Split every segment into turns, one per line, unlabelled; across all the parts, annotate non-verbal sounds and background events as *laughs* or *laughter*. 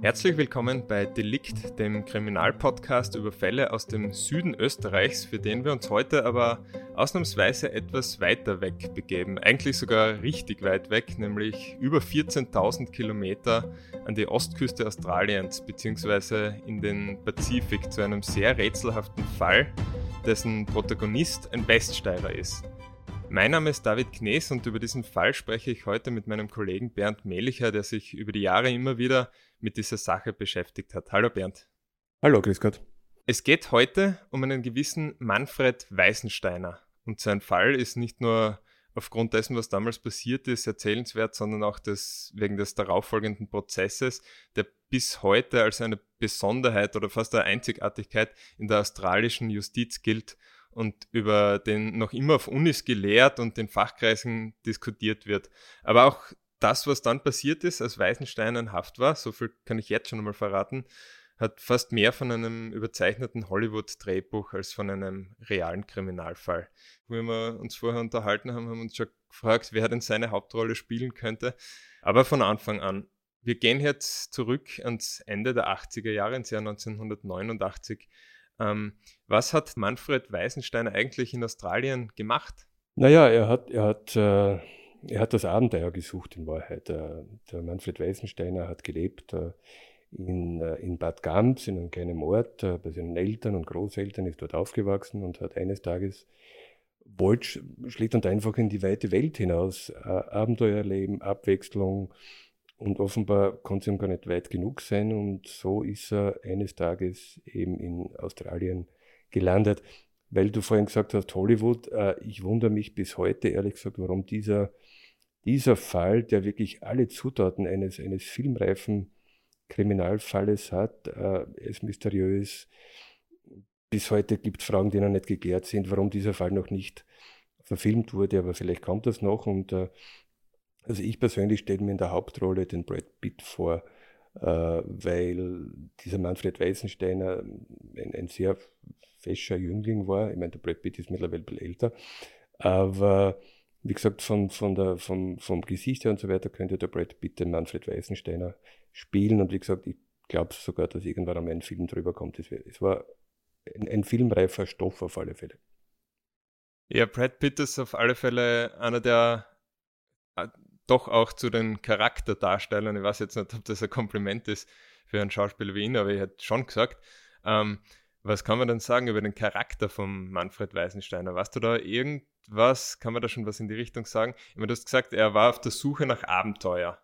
Herzlich willkommen bei Delikt, dem Kriminalpodcast über Fälle aus dem Süden Österreichs, für den wir uns heute aber ausnahmsweise etwas weiter weg begeben. Eigentlich sogar richtig weit weg, nämlich über 14.000 Kilometer an die Ostküste Australiens bzw. in den Pazifik zu einem sehr rätselhaften Fall, dessen Protagonist ein Weststeiler ist. Mein Name ist David Knees und über diesen Fall spreche ich heute mit meinem Kollegen Bernd Mehlicher, der sich über die Jahre immer wieder mit dieser Sache beschäftigt hat. Hallo Bernd.
Hallo, grüß Gott.
Es geht heute um einen gewissen Manfred Weißensteiner. Und sein Fall ist nicht nur aufgrund dessen, was damals passiert ist, erzählenswert, sondern auch des, wegen des darauffolgenden Prozesses, der bis heute als eine Besonderheit oder fast eine Einzigartigkeit in der australischen Justiz gilt und über den noch immer auf Unis gelehrt und in Fachkreisen diskutiert wird. Aber auch das, was dann passiert ist, als Weißenstein in Haft war, so viel kann ich jetzt schon einmal verraten, hat fast mehr von einem überzeichneten Hollywood-Drehbuch als von einem realen Kriminalfall. Wie wir uns vorher unterhalten haben, haben wir uns schon gefragt, wer denn seine Hauptrolle spielen könnte. Aber von Anfang an. Wir gehen jetzt zurück ans Ende der 80er Jahre, ins Jahr 1989. Ähm, was hat Manfred Weisenstein eigentlich in Australien gemacht?
Naja, er hat, er hat, äh, er hat das Abenteuer gesucht in Wahrheit. Der, der Manfred Weisensteiner hat gelebt äh, in, äh, in Bad Gams, in einem kleinen Ort, äh, bei seinen Eltern und Großeltern, ist dort aufgewachsen und hat eines Tages wollte schlicht und einfach in die weite Welt hinaus. Äh, Abenteuer erleben, Abwechslung, und offenbar konnte es ihm gar nicht weit genug sein und so ist er eines Tages eben in Australien gelandet. Weil du vorhin gesagt hast, Hollywood, äh, ich wundere mich bis heute ehrlich gesagt, warum dieser, dieser Fall, der wirklich alle Zutaten eines, eines filmreifen Kriminalfalles hat, äh, ist mysteriös. Bis heute gibt es Fragen, die noch nicht geklärt sind, warum dieser Fall noch nicht verfilmt wurde, aber vielleicht kommt das noch und äh, also ich persönlich stelle mir in der Hauptrolle den Brad Pitt vor, äh, weil dieser Manfred Weißensteiner ein, ein, sehr fescher Jüngling war. Ich meine, der Brad Pitt ist mittlerweile ein bisschen älter. Aber wie gesagt, von, von der, vom, vom Gesicht her und so weiter könnte der Brad Pitt den Manfred Weißensteiner spielen. Und wie gesagt, ich glaube sogar, dass irgendwann einmal ein Film drüber kommt. Es, war ein, ein filmreifer Stoff auf alle Fälle.
Ja, Brad Pitt ist auf alle Fälle einer der doch auch zu den Charakterdarstellern, ich weiß jetzt nicht, ob das ein Kompliment ist für einen Schauspieler wie ihn, aber ich hätte schon gesagt, ähm, was kann man denn sagen über den Charakter von Manfred Weisensteiner? Weißt du da irgendwas, kann man da schon was in die Richtung sagen? Ich meine, du hast gesagt, er war auf der Suche nach Abenteuer.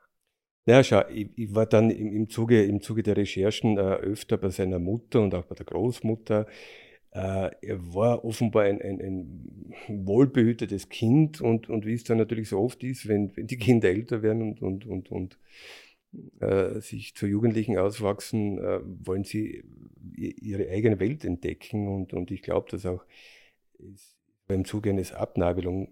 Ja, schau, ich, ich war dann im, im, Zuge, im Zuge der Recherchen äh, öfter bei seiner Mutter und auch bei der Großmutter. Äh, er war offenbar ein, ein, ein, wohlbehütetes Kind und, und wie es dann natürlich so oft ist, wenn, wenn die Kinder älter werden und, und, und, und äh, sich zu Jugendlichen auswachsen, äh, wollen sie ihre eigene Welt entdecken und, und ich glaube, dass auch beim Zuge eines Abnabelung,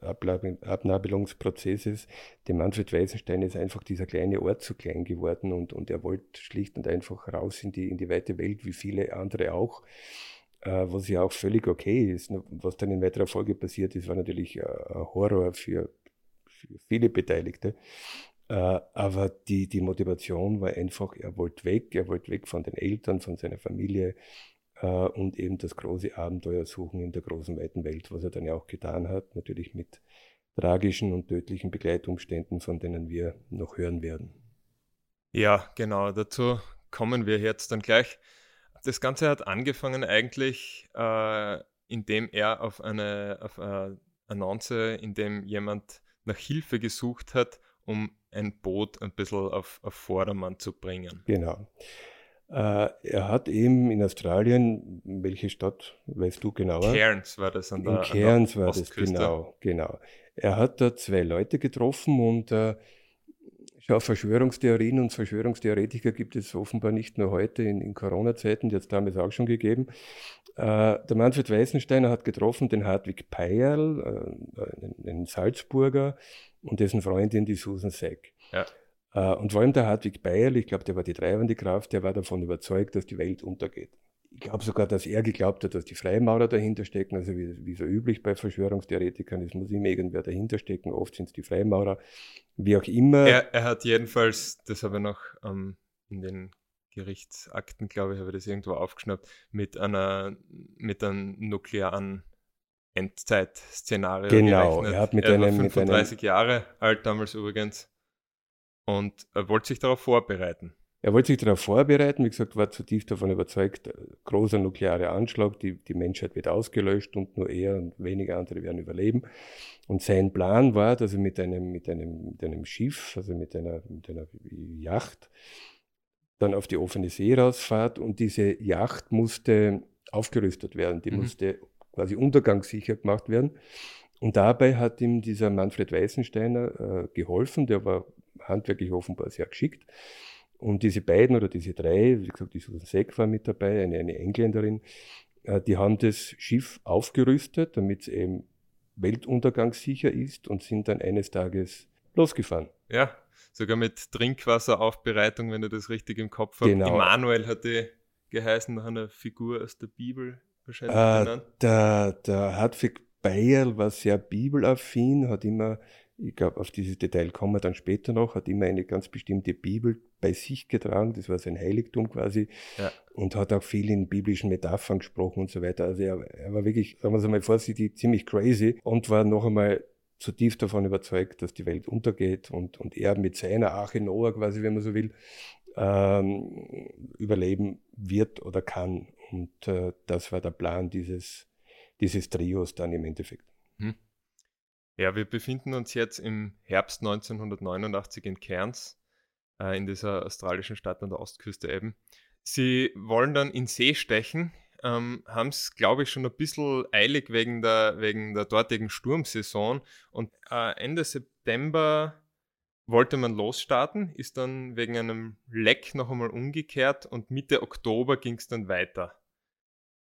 Abnabelungsprozesses dem Manfred Weisenstein ist einfach dieser kleine Ort zu klein geworden und, und er wollte schlicht und einfach raus in die, in die weite Welt, wie viele andere auch. Äh, was ja auch völlig okay ist. Was dann in weiterer Folge passiert ist, war natürlich äh, ein Horror für, für viele Beteiligte. Äh, aber die, die Motivation war einfach, er wollte weg, er wollte weg von den Eltern, von seiner Familie und eben das große Abenteuer suchen in der großen, weiten Welt, was er dann ja auch getan hat, natürlich mit tragischen und tödlichen Begleitumständen, von denen wir noch hören werden.
Ja, genau, dazu kommen wir jetzt dann gleich das Ganze hat angefangen eigentlich, äh, indem er auf eine, auf eine Annonce, in dem jemand nach Hilfe gesucht hat, um ein Boot ein bisschen auf, auf Vordermann zu bringen.
Genau. Äh, er hat eben in Australien, welche Stadt weißt du genauer?
Cairns war das
an der In Cairns war das, genau, genau. Er hat da zwei Leute getroffen und äh, Schau, Verschwörungstheorien und Verschwörungstheoretiker gibt es offenbar nicht nur heute in, in Corona-Zeiten, die hat es damals auch schon gegeben. Äh, der Manfred Weißensteiner hat getroffen den Hartwig Peierl, äh, einen, Salzburger, und dessen Freundin, die Susan Seck. Ja. Äh, und vor allem der Hartwig Peierl, ich glaube, der war die treibende Kraft, der war davon überzeugt, dass die Welt untergeht. Ich glaube sogar, dass er geglaubt hat, dass die Freimaurer dahinter stecken, also wie, wie so üblich bei Verschwörungstheoretikern, es muss immer irgendwer dahinter stecken, oft sind es die Freimaurer, wie auch immer.
Er, er hat jedenfalls, das habe ich noch ähm, in den Gerichtsakten, glaube ich, habe ich das irgendwo aufgeschnappt, mit einer, mit einem nuklearen Endzeit-Szenario
Genau,
gerechnet.
er hat mit
er war
einem, mit
35
einem,
Jahre alt damals übrigens und er wollte sich darauf vorbereiten.
Er wollte sich darauf vorbereiten, wie gesagt, war zutiefst davon überzeugt, äh, großer nuklearer Anschlag, die, die Menschheit wird ausgelöscht und nur er und wenige andere werden überleben. Und sein Plan war, dass er mit einem, mit einem, mit einem Schiff, also mit einer, mit einer Yacht, dann auf die offene See rausfahrt und diese Yacht musste aufgerüstet werden, die
Mhm.
musste quasi untergangssicher gemacht werden. Und dabei hat ihm dieser Manfred Weißensteiner äh, geholfen, der war handwerklich offenbar sehr geschickt. Und diese beiden oder diese drei, wie gesagt, die Susan Seck war mit dabei, eine, eine Engländerin, äh, die haben das Schiff aufgerüstet, damit es eben weltuntergangssicher ist und sind dann eines Tages losgefahren.
Ja, sogar mit Trinkwasseraufbereitung, wenn du das richtig im Kopf hast.
Genau.
Immanuel hat die geheißen nach einer Figur aus der Bibel wahrscheinlich
Äh,
genannt.
der, der Hartwig Bayerl war sehr bibelaffin, hat immer, ich glaube, auf dieses Detail kommen wir dann später noch, hat immer eine ganz bestimmte Bibel bei sich getragen, das war sein Heiligtum quasi,
Ja.
und hat auch viel in biblischen Metaphern gesprochen und so weiter. Also er, er war wirklich, sagen wir es einmal vorsichtig, ziemlich crazy und war noch einmal zutiefst davon überzeugt, dass die Welt untergeht und, und er mit seiner Arche Noah quasi, wenn man so will, ähm, überleben wird oder kann. Und äh, das war der Plan dieses, dieses Trios dann im Endeffekt.
Ja, wir befinden uns jetzt im Herbst 1989 in Cairns, äh, in dieser australischen Stadt an der Ostküste eben. Sie wollen dann in See stechen, ähm, haben es, glaube ich, schon ein bisschen eilig wegen der, wegen der dortigen Sturmsaison. Und äh, Ende September wollte man losstarten, ist dann wegen einem Leck noch einmal umgekehrt und Mitte Oktober ging es dann weiter.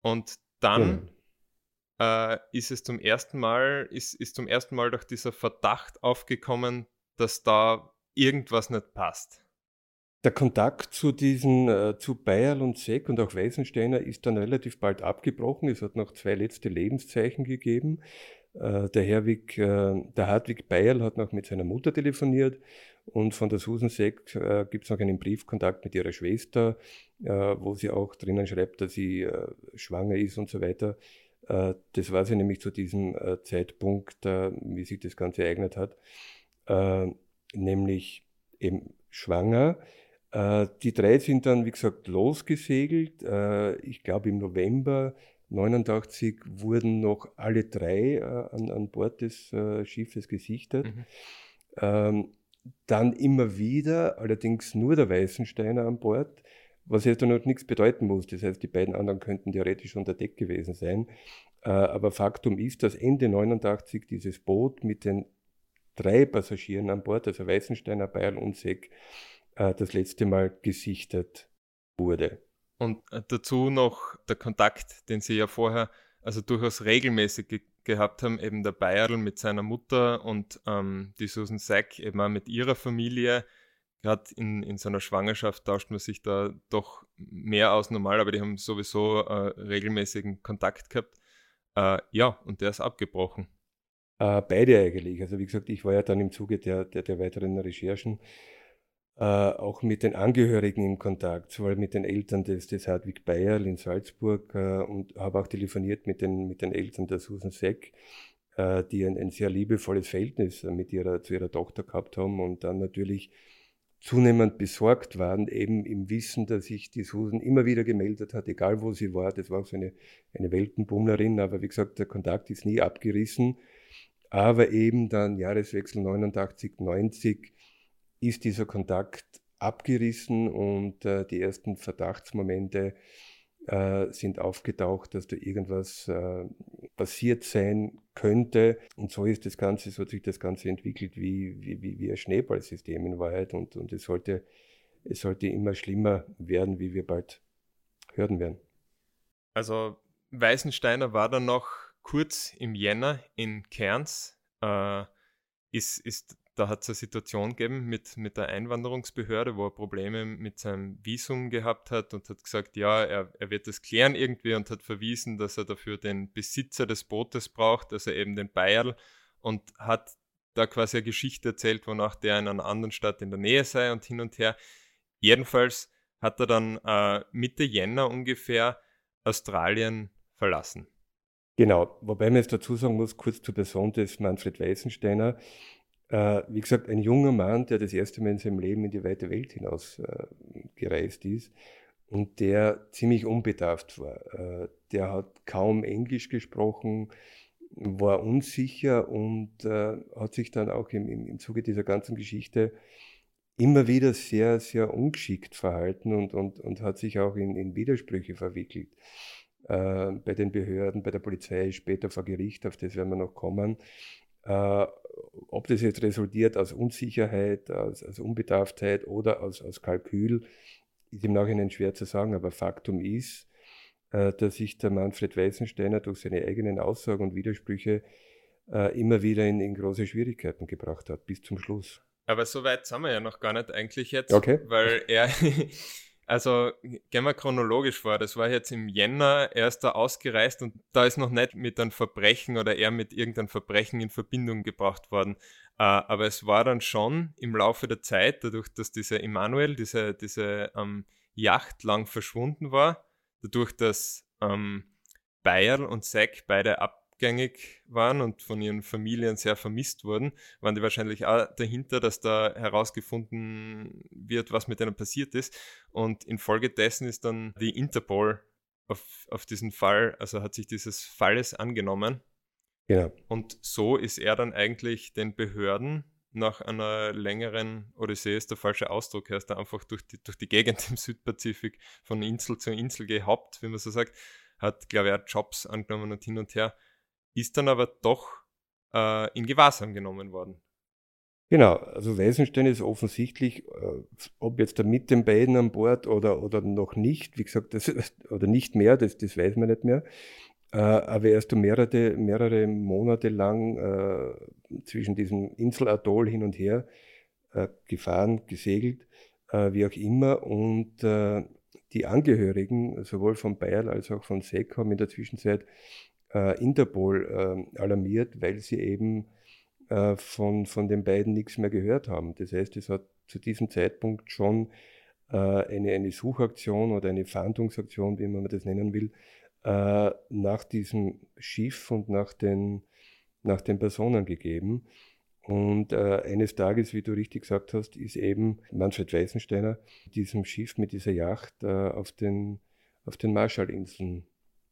Und dann äh, ist es zum ersten Mal, ist, ist zum ersten Mal doch dieser Verdacht aufgekommen, dass da irgendwas nicht passt.
Der Kontakt zu diesen, äh, zu Bayerl und Seck und auch Weißensteiner ist dann relativ bald abgebrochen. Es hat noch zwei letzte Lebenszeichen gegeben. Äh, der Herwig, äh, der Hartwig Bayerl hat noch mit seiner Mutter telefoniert und von der Susan Seck äh, gibt es noch einen Briefkontakt mit ihrer Schwester, äh, wo sie auch drinnen schreibt, dass sie äh, schwanger ist und so weiter. Äh, das war sie nämlich zu diesem äh, Zeitpunkt, äh, wie sich das Ganze ereignet hat, nämlich eben schwanger. Die drei sind dann, wie gesagt, losgesegelt. Ich glaube, im November 89 wurden noch alle drei an, an Bord des Schiffes gesichtet.
Mhm.
Ähm, dann immer wieder, allerdings nur der Weißensteiner an Bord, was jetzt noch nichts bedeuten muss. Das heißt, die beiden anderen könnten theoretisch unter Deck gewesen sein. Äh, aber Faktum ist, dass Ende 89 dieses Boot mit den drei Passagieren an Bord, also Weißensteiner, Bayern und Seck, äh, das letzte Mal gesichtet wurde.
Und äh, dazu noch der Kontakt, den sie ja vorher, also durchaus regelmäßig ge gehabt haben, eben der Bayerl mit seiner Mutter und ähm, die Susan Sack eben auch mit ihrer Familie. Gerade in, in seiner Schwangerschaft tauscht man sich da doch mehr aus normal, aber die haben sowieso äh, regelmäßigen Kontakt gehabt. Äh, ja, und der ist abgebrochen.
Äh, beide eigentlich. Also wie gesagt, ich war ja dann im Zuge der, der, der weiteren Recherchen äh, auch mit den Angehörigen im Kontakt, sowohl mit den Eltern des, des Hartwig Bayerl in Salzburg äh, und habe auch telefoniert mit den, mit den Eltern der Susan Seck, äh, die ein, ein sehr liebevolles Verhältnis mit ihrer, zu ihrer Tochter gehabt haben und dann natürlich zunehmend besorgt waren, eben im Wissen, dass sich die Susan immer wieder gemeldet hat, egal wo sie war. Das war auch so eine, eine Weltenbummlerin, aber wie gesagt, der Kontakt ist nie abgerissen. Aber eben dann Jahreswechsel 89, 90 ist dieser Kontakt abgerissen und äh, die ersten Verdachtsmomente äh, sind aufgetaucht, dass da irgendwas äh, passiert sein könnte. Und so ist das Ganze, so hat sich das Ganze entwickelt wie, wie, wie, wie ein Schneeballsystem in Wahrheit. Und, und es, sollte, es sollte immer schlimmer werden, wie wir bald hören werden.
Also Weißensteiner war dann noch kurz im Jänner in Cairns, äh, ist, ist da hat es eine Situation gegeben mit, mit der Einwanderungsbehörde, wo er Probleme mit seinem Visum gehabt hat und hat gesagt, ja, er, er wird das klären irgendwie und hat verwiesen, dass er dafür den Besitzer des Bootes braucht, also eben den Bayerl und hat da quasi eine Geschichte erzählt, wonach der in einer anderen Stadt in der Nähe sei und hin und her. Jedenfalls hat er dann äh, Mitte Jänner ungefähr Australien verlassen.
Genau, wobei man jetzt dazu sagen muss, kurz zur Person des Manfred Weißensteiner. Äh, wie gesagt, ein junger Mann, der das erste Mal in seinem Leben in die weite Welt hinaus äh, gereist ist und der ziemlich unbedarft war. Äh, der hat kaum Englisch gesprochen, war unsicher und äh, hat sich dann auch im, im, im Zuge dieser ganzen Geschichte immer wieder sehr, sehr ungeschickt verhalten und, und, und hat sich auch in, in Widersprüche verwickelt. Äh, bei den Behörden, bei der Polizei, später vor Gericht, auf das werden wir noch kommen. Äh, ob das jetzt resultiert aus Unsicherheit, aus, aus Unbedarftheit oder aus, aus Kalkül, ist im Nachhinein schwer zu sagen, aber Faktum ist, äh, dass sich der Manfred Weißensteiner durch seine eigenen Aussagen und Widersprüche äh, immer wieder in, in große Schwierigkeiten gebracht hat, bis zum Schluss.
Aber so weit sind wir ja noch gar nicht eigentlich jetzt,
okay.
weil er, Also gehen wir chronologisch vor. Das war jetzt im Jänner, er ist da ausgereist und da ist noch nicht mit einem Verbrechen oder er mit irgendeinem Verbrechen in Verbindung gebracht worden. Äh, aber es war dann schon im Laufe der Zeit, dadurch, dass diese Emanuel, diese, diese ähm, Yacht lang verschwunden war, dadurch, dass ähm, Bayer und Zack beide ab rückgängig waren und von ihren Familien sehr vermisst wurden, waren die wahrscheinlich auch dahinter, dass da herausgefunden wird, was mit denen passiert ist. Und infolgedessen ist dann die Interpol auf, auf diesen Fall, also hat sich dieses Falles angenommen.
Ja.
Und so ist er dann eigentlich den Behörden nach einer längeren Odyssee ist der falsche Ausdruck, er ist da einfach durch die, durch die Gegend im Südpazifik von Insel zu Insel gehaupt, wie man so sagt, hat, glaube ich, auch Jobs angenommen und hin und her ist dann aber doch äh, in Gewahrsam genommen worden.
Genau, also Weißenstein ist offensichtlich, äh, ob jetzt da mit den beiden an Bord oder, oder noch nicht, wie gesagt, das, *laughs* oder nicht mehr, das, das weiß man nicht mehr. Äh, aber er ist da mehrere, mehrere Monate lang äh, zwischen diesem Inselatoll hin und her äh, gefahren, gesegelt, äh, wie auch immer. Und äh, die Angehörigen, sowohl von Bayern als auch von SEC, haben in der Zwischenzeit äh, Interpol äh, alarmiert, weil sie eben äh, von, von den beiden nichts mehr gehört haben. Das heißt, es hat zu diesem Zeitpunkt schon äh, eine, eine Suchaktion oder eine Fahndungsaktion, wie man das nennen will, äh, nach diesem Schiff und nach den, nach den Personen gegeben. Und äh, eines Tages, wie du richtig gesagt hast, ist eben Manfred Weißensteiner diesem Schiff, mit dieser Yacht äh, auf den, auf den Marshallinseln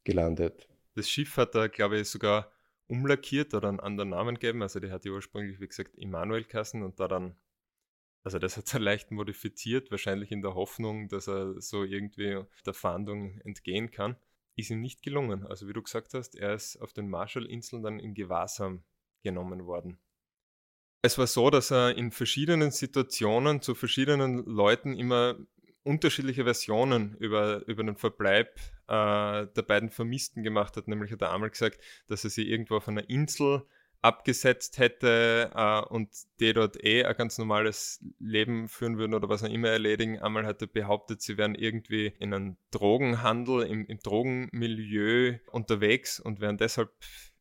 gelandet.
Das Schiff hat er, glaube ich, sogar umlackiert oder einen anderen Namen gegeben. Also die hat ja ursprünglich, wie gesagt, Immanuel Kassen und da dann, also das hat er *laughs* leicht modifiziert, wahrscheinlich in der Hoffnung, dass er so irgendwie der Fahndung entgehen kann. Ist ihm nicht gelungen. Also wie du gesagt hast, er ist auf den Marshallinseln dann in Gewahrsam genommen worden. Es war so, dass er in verschiedenen Situationen zu verschiedenen Leuten immer unterschiedliche Versionen über, über den Verbleib äh, der beiden Vermissten gemacht hat. Nämlich hat er einmal gesagt, dass er sie irgendwo auf einer Insel abgesetzt hätte äh, und die dort eh ein ganz normales Leben führen würden oder was auch immer erledigen. Einmal hat er behauptet, sie wären irgendwie in einem Drogenhandel, im, im Drogenmilieu unterwegs und wären deshalb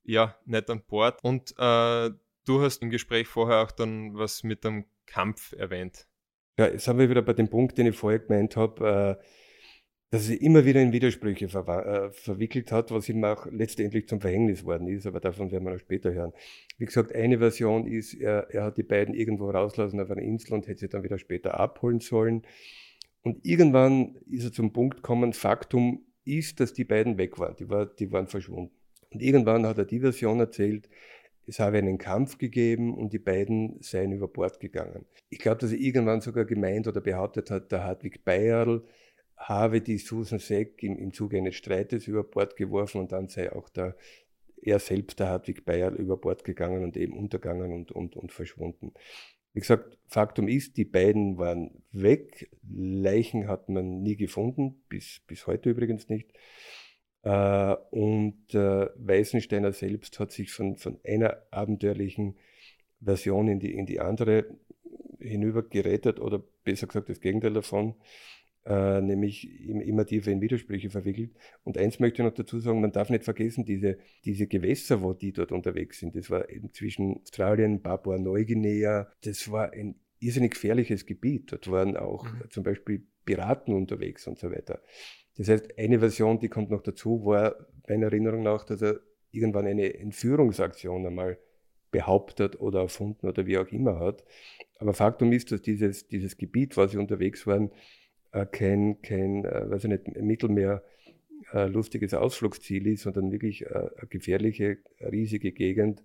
ja nicht an Bord. Und äh, du hast im Gespräch vorher auch dann was mit dem Kampf erwähnt.
Ja, jetzt haben wir wieder bei dem Punkt, den ich vorher gemeint habe, äh, dass er immer wieder in Widersprüche ver äh, verwickelt hat, was ihm auch letztendlich zum Verhängnis worden ist, aber davon werden wir noch später hören. Wie gesagt, eine Version ist, er, er hat die beiden irgendwo rauslassen auf einer Insel und hätte sie dann wieder später abholen sollen. Und irgendwann ist er zum Punkt gekommen, Faktum ist, dass die beiden weg waren, die, war, die waren verschwunden. Und irgendwann hat er die Version erzählt, es habe einen Kampf gegeben und die beiden seien über Bord gegangen. Ich glaube, dass er irgendwann sogar gemeint oder behauptet hat, der Hartwig Bayerl habe die Susan Seck im, im Zuge eines Streites über Bord geworfen und dann sei auch der, er selbst, der Hartwig Bayerl, über Bord gegangen und eben untergangen und, und, und verschwunden. Wie gesagt, Faktum ist, die beiden waren weg. Leichen hat man nie gefunden, bis, bis heute übrigens nicht. Äh, und äh, Weißensteiner selbst hat sich von, von einer abenteuerlichen Version in die, in die andere hinübergerettet oder besser gesagt das Gegenteil davon, äh, nämlich immer tiefer in Widersprüche verwickelt. Und eins möchte ich noch dazu sagen, man darf nicht vergessen, diese, diese Gewässer, wo die dort unterwegs sind, das war zwischen Australien, Papua-Neuguinea, das war ein irrsinnig gefährliches Gebiet. Dort waren auch mhm. zum Beispiel Piraten unterwegs und so weiter. Das heißt, eine Version, die kommt noch dazu, war meiner Erinnerung nach, dass er irgendwann eine Entführungsaktion einmal behauptet oder erfunden oder wie auch immer hat. Aber Faktum ist, dass dieses, dieses Gebiet, wo sie unterwegs waren, äh, kein, kein äh, weiß ich nicht, Mittelmeer äh, lustiges Ausflugsziel ist, sondern wirklich eine gefährliche, riesige Gegend,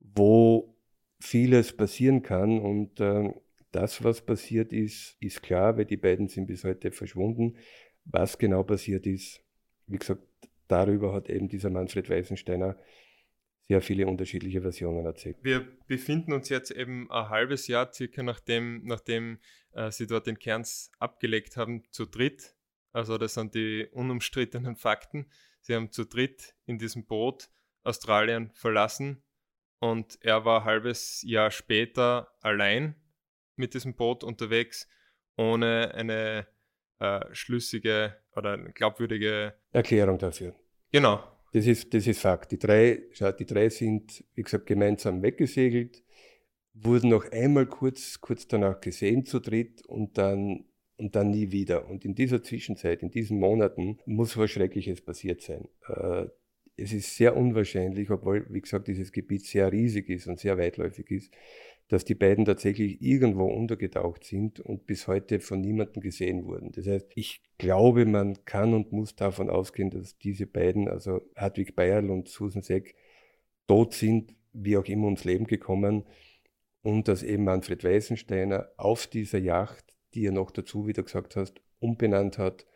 wo vieles passieren kann. Und äh, das, was passiert ist, ist klar, weil die beiden sind bis heute verschwunden. Was genau passiert ist, wie gesagt, darüber hat eben dieser Manfred Weisensteiner sehr viele unterschiedliche Versionen erzählt.
Wir befinden uns jetzt eben ein halbes Jahr circa nachdem, nachdem äh, sie dort den Kerns abgelegt haben, zu dritt. Also das sind die unumstrittenen Fakten. Sie haben zu dritt in diesem Boot Australien verlassen und er war ein halbes Jahr später allein mit diesem Boot unterwegs, ohne eine äh, schlüssige oder glaubwürdige
Erklärung dafür.
Genau.
Das ist, das ist Fakt. Die drei, die drei sind, wie gesagt, gemeinsam weggesegelt, wurden noch einmal kurz, kurz danach gesehen zu dritt und dann, und dann nie wieder. Und in dieser Zwischenzeit, in diesen Monaten, muss was Schreckliches passiert sein. Äh, es ist sehr unwahrscheinlich, obwohl, wie gesagt, dieses Gebiet sehr riesig ist und sehr weitläufig ist, dass die beiden tatsächlich irgendwo untergetaucht sind und bis heute von niemandem gesehen wurden. Das heißt, ich glaube, man kann und muss davon ausgehen, dass diese beiden, also Hartwig Bayerl und Susan Seck, tot sind, wie auch immer ums Leben gekommen und dass eben Manfred Weisensteiner auf dieser Yacht, die er noch dazu, wie du gesagt hast, umbenannt hat,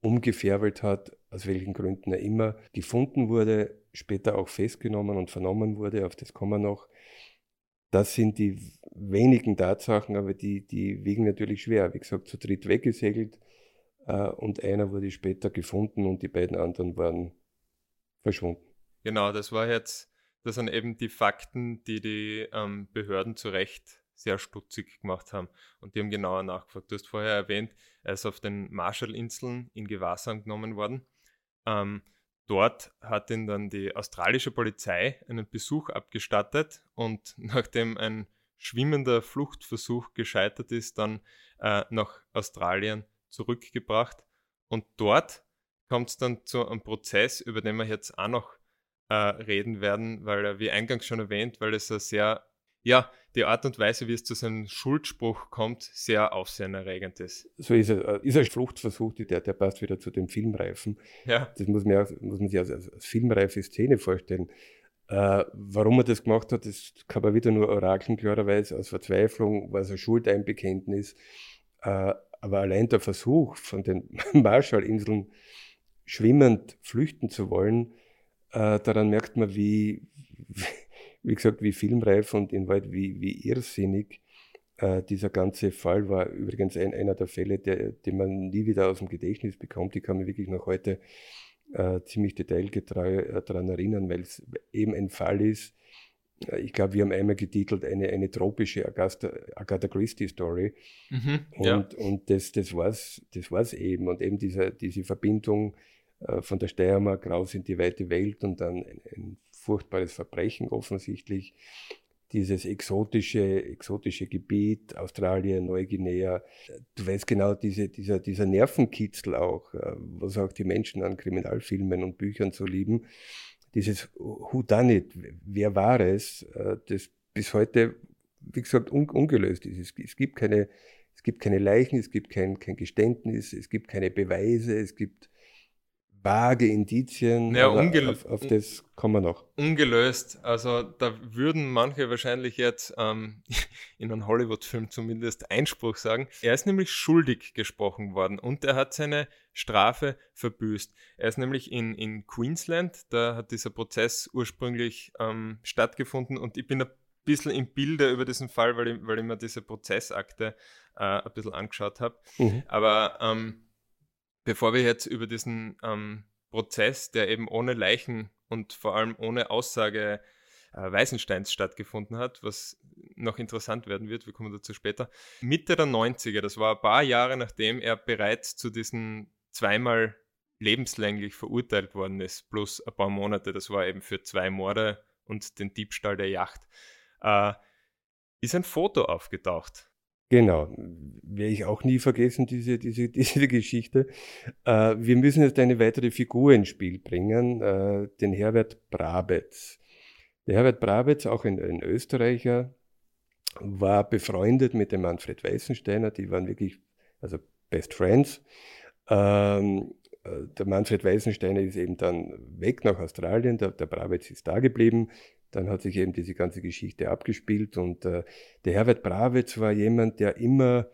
umgefärbelt hat, aus welchen Gründen er immer gefunden wurde, später auch festgenommen und vernommen wurde, auf das kommen wir noch, das sind die wenigen Tatsachen, aber die, die wiegen natürlich schwer. Wie gesagt, zu dritt weggesegelt äh, und einer wurde später gefunden und die beiden anderen waren verschwunden.
Genau, das war jetzt, das sind eben die Fakten, die die ähm, Behörden zu Recht sehr stutzig gemacht haben. Und die haben genauer nachgefragt. Du hast vorher erwähnt, er ist auf den Marshallinseln in Gewahrsam genommen worden. Ähm, Dort hat ihn dann die australische Polizei einen Besuch abgestattet und *laughs* nachdem ein schwimmender Fluchtversuch gescheitert ist, dann äh, nach Australien zurückgebracht. Und dort kommt es dann zu einem Prozess, über den wir jetzt auch noch äh, reden werden, weil er, wie eingangs schon erwähnt, weil es ein sehr ja, die Art und Weise, wie es zu seinem Schuldspruch kommt, sehr aufsehenerregend ist.
So ist es. Äh, ist ein Fluchtversuch, der, der passt wieder zu dem Filmreifen. Ja. Das muss man, auch, muss man sich als, als filmreife Szene vorstellen. Äh, warum er das gemacht hat, das kann man wieder nur orakeln, klarerweise aus Verzweiflung, weil es ein Schuldeinbekenntnis. Äh, aber allein der Versuch, von den *laughs* Marshallinseln schwimmend flüchten zu wollen, äh, daran merkt man, wie, wie wie gesagt, wie filmreif und in weit wie, wie irrsinnig äh, dieser ganze Fall war. Übrigens ein, einer der Fälle, der, den man nie wieder aus dem Gedächtnis bekommt. Ich kann mich wirklich noch heute äh, ziemlich detailgetreu äh, daran erinnern, weil es eben ein Fall ist. Ich glaube, wir haben einmal getitelt eine, eine tropische Agatha, Agatha Christie Story. Mhm, und ja. und das, das war es das war's eben. Und eben diese, diese Verbindung äh, von der Steiermark raus in die weite Welt und dann ein, ein furchtbares Verbrechen offensichtlich. Dieses exotische, exotische Gebiet, Australien, Neuguinea. Du weißt genau, diese, dieser, dieser Nervenkitzel auch, äh, was auch die Menschen an Kriminalfilmen und Büchern so lieben. Dieses Who Done It, wer war es, äh, das bis heute, wie gesagt, un ungelöst ist. Es, es, gibt keine, es gibt keine Leichen, es gibt kein, kein Geständnis, es gibt keine Beweise, es gibt vage Indizien.
Ja,
auf, auf, das kommen wir noch.
Ungelöst. Also da würden manche wahrscheinlich jetzt ähm, *laughs* in einem Hollywood-Film zumindest Einspruch sagen. Er ist nämlich schuldig gesprochen worden und er hat seine Strafe verbüßt. Er ist nämlich in, in Queensland, da hat dieser Prozess ursprünglich ähm, stattgefunden und ich bin ein bisschen im Bilde über diesen Fall, weil ich, weil ich mir diese Prozessakte äh, ein bisschen angeschaut habe. Mhm. Aber ähm, Bevor wir jetzt über diesen ähm, Prozess, der eben ohne Leichen und vor allem ohne Aussage äh, Weißensteins stattgefunden hat, was noch interessant werden wird, wir kommen dazu später. Mitte der 90er, das war ein paar Jahre nachdem er bereits zu diesen zweimal lebenslänglich verurteilt worden ist, plus ein paar Monate, das war eben für zwei Morde und den Diebstahl der Yacht, äh, ist ein Foto aufgetaucht.
Genau, werde ich auch nie vergessen, diese, diese, *laughs* diese Geschichte. Äh, wir müssen jetzt eine weitere Figur ins Spiel bringen, äh, den Herbert Brabetz. Der Herbert Brabetz, auch ein, ein Österreicher, war befreundet mit dem Manfred Weißensteiner, die waren wirklich, also Best Friends. Ähm, äh, der Manfred Weißensteiner ist eben dann weg nach Australien, der, der Brabetz ist da geblieben. Dann hat sich eben diese ganze Geschichte abgespielt und äh, der Herbert Brabetz war jemand, der immer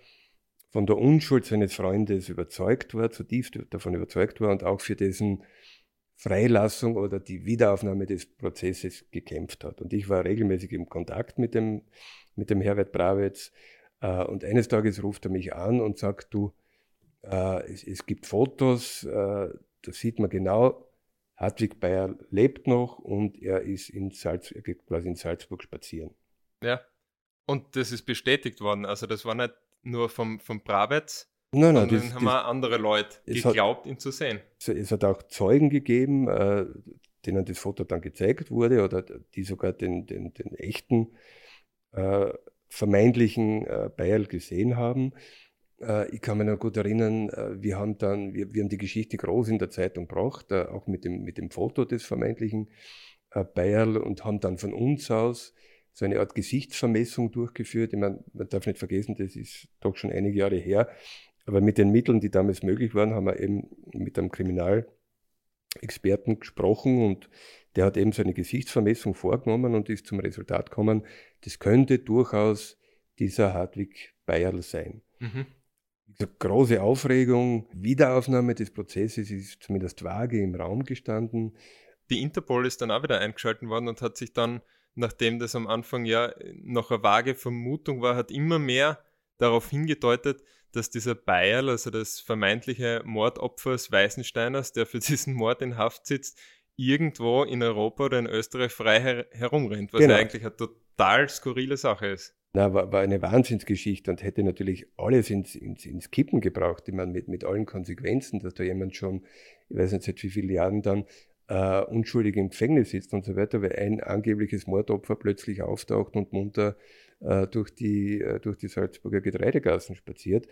von der Unschuld seines Freundes überzeugt war, zutiefst davon überzeugt war und auch für dessen Freilassung oder die Wiederaufnahme des Prozesses gekämpft hat. Und ich war regelmäßig im Kontakt mit dem, mit dem Herbert Brawitz. Äh, und eines Tages ruft er mich an und sagt, du, äh, es, es, gibt Fotos, äh, da sieht man genau, Hartwig Bayer lebt noch und er ist in, Salz, er geht quasi in Salzburg spazieren.
Ja, und das ist bestätigt worden. Also das war nicht nur vom, vom Brawitz,
Nein, nein,
das, haben das, andere Leute geglaubt, hat, ihn zu sehen.
Es hat auch Zeugen gegeben, äh, denen das Foto dann gezeigt wurde oder die sogar den, den, den echten äh, vermeintlichen äh, Bayerl gesehen haben. Äh, ich kann mich noch gut erinnern, äh, wir haben dann, wir, wir haben die Geschichte groß in der Zeitung gebracht, äh, auch mit dem, mit dem Foto des vermeintlichen Bayerl und haben dann von uns aus so eine Art Gesichtsvermessung durchgeführt. Ich meine, man darf nicht vergessen, das ist doch schon einige Jahre her. Aber mit den Mitteln, die damals möglich waren, haben wir eben mit einem Kriminalexperten gesprochen und der hat eben so eine Gesichtsvermessung vorgenommen und ist zum Resultat gekommen, das könnte durchaus dieser Hartwig Bayerl sein. Mhm. Große Aufregung, Wiederaufnahme des Prozesses ist zumindest vage im Raum gestanden.
Die Interpol ist dann auch wieder eingeschaltet worden und hat sich dann, nachdem das am Anfang ja noch eine vage Vermutung war, hat immer mehr darauf hingedeutet, dass dieser Bayerl, also das vermeintliche Mordopfer des Weißensteiners, der für diesen Mord in Haft sitzt, irgendwo in Europa oder in Österreich frei her herumrennt, was genau. ja eigentlich eine total skurrile Sache ist.
Na, war, war eine Wahnsinnsgeschichte und hätte natürlich alles ins, ins, ins Kippen gebraucht, ich meine, mit, mit allen Konsequenzen, dass da jemand schon, ich weiß nicht seit wie vielen Jahren dann, äh, unschuldig im Gefängnis sitzt und so weiter, weil ein angebliches Mordopfer plötzlich auftaucht und munter äh, durch, die, äh, durch die Salzburger Getreidegassen spaziert.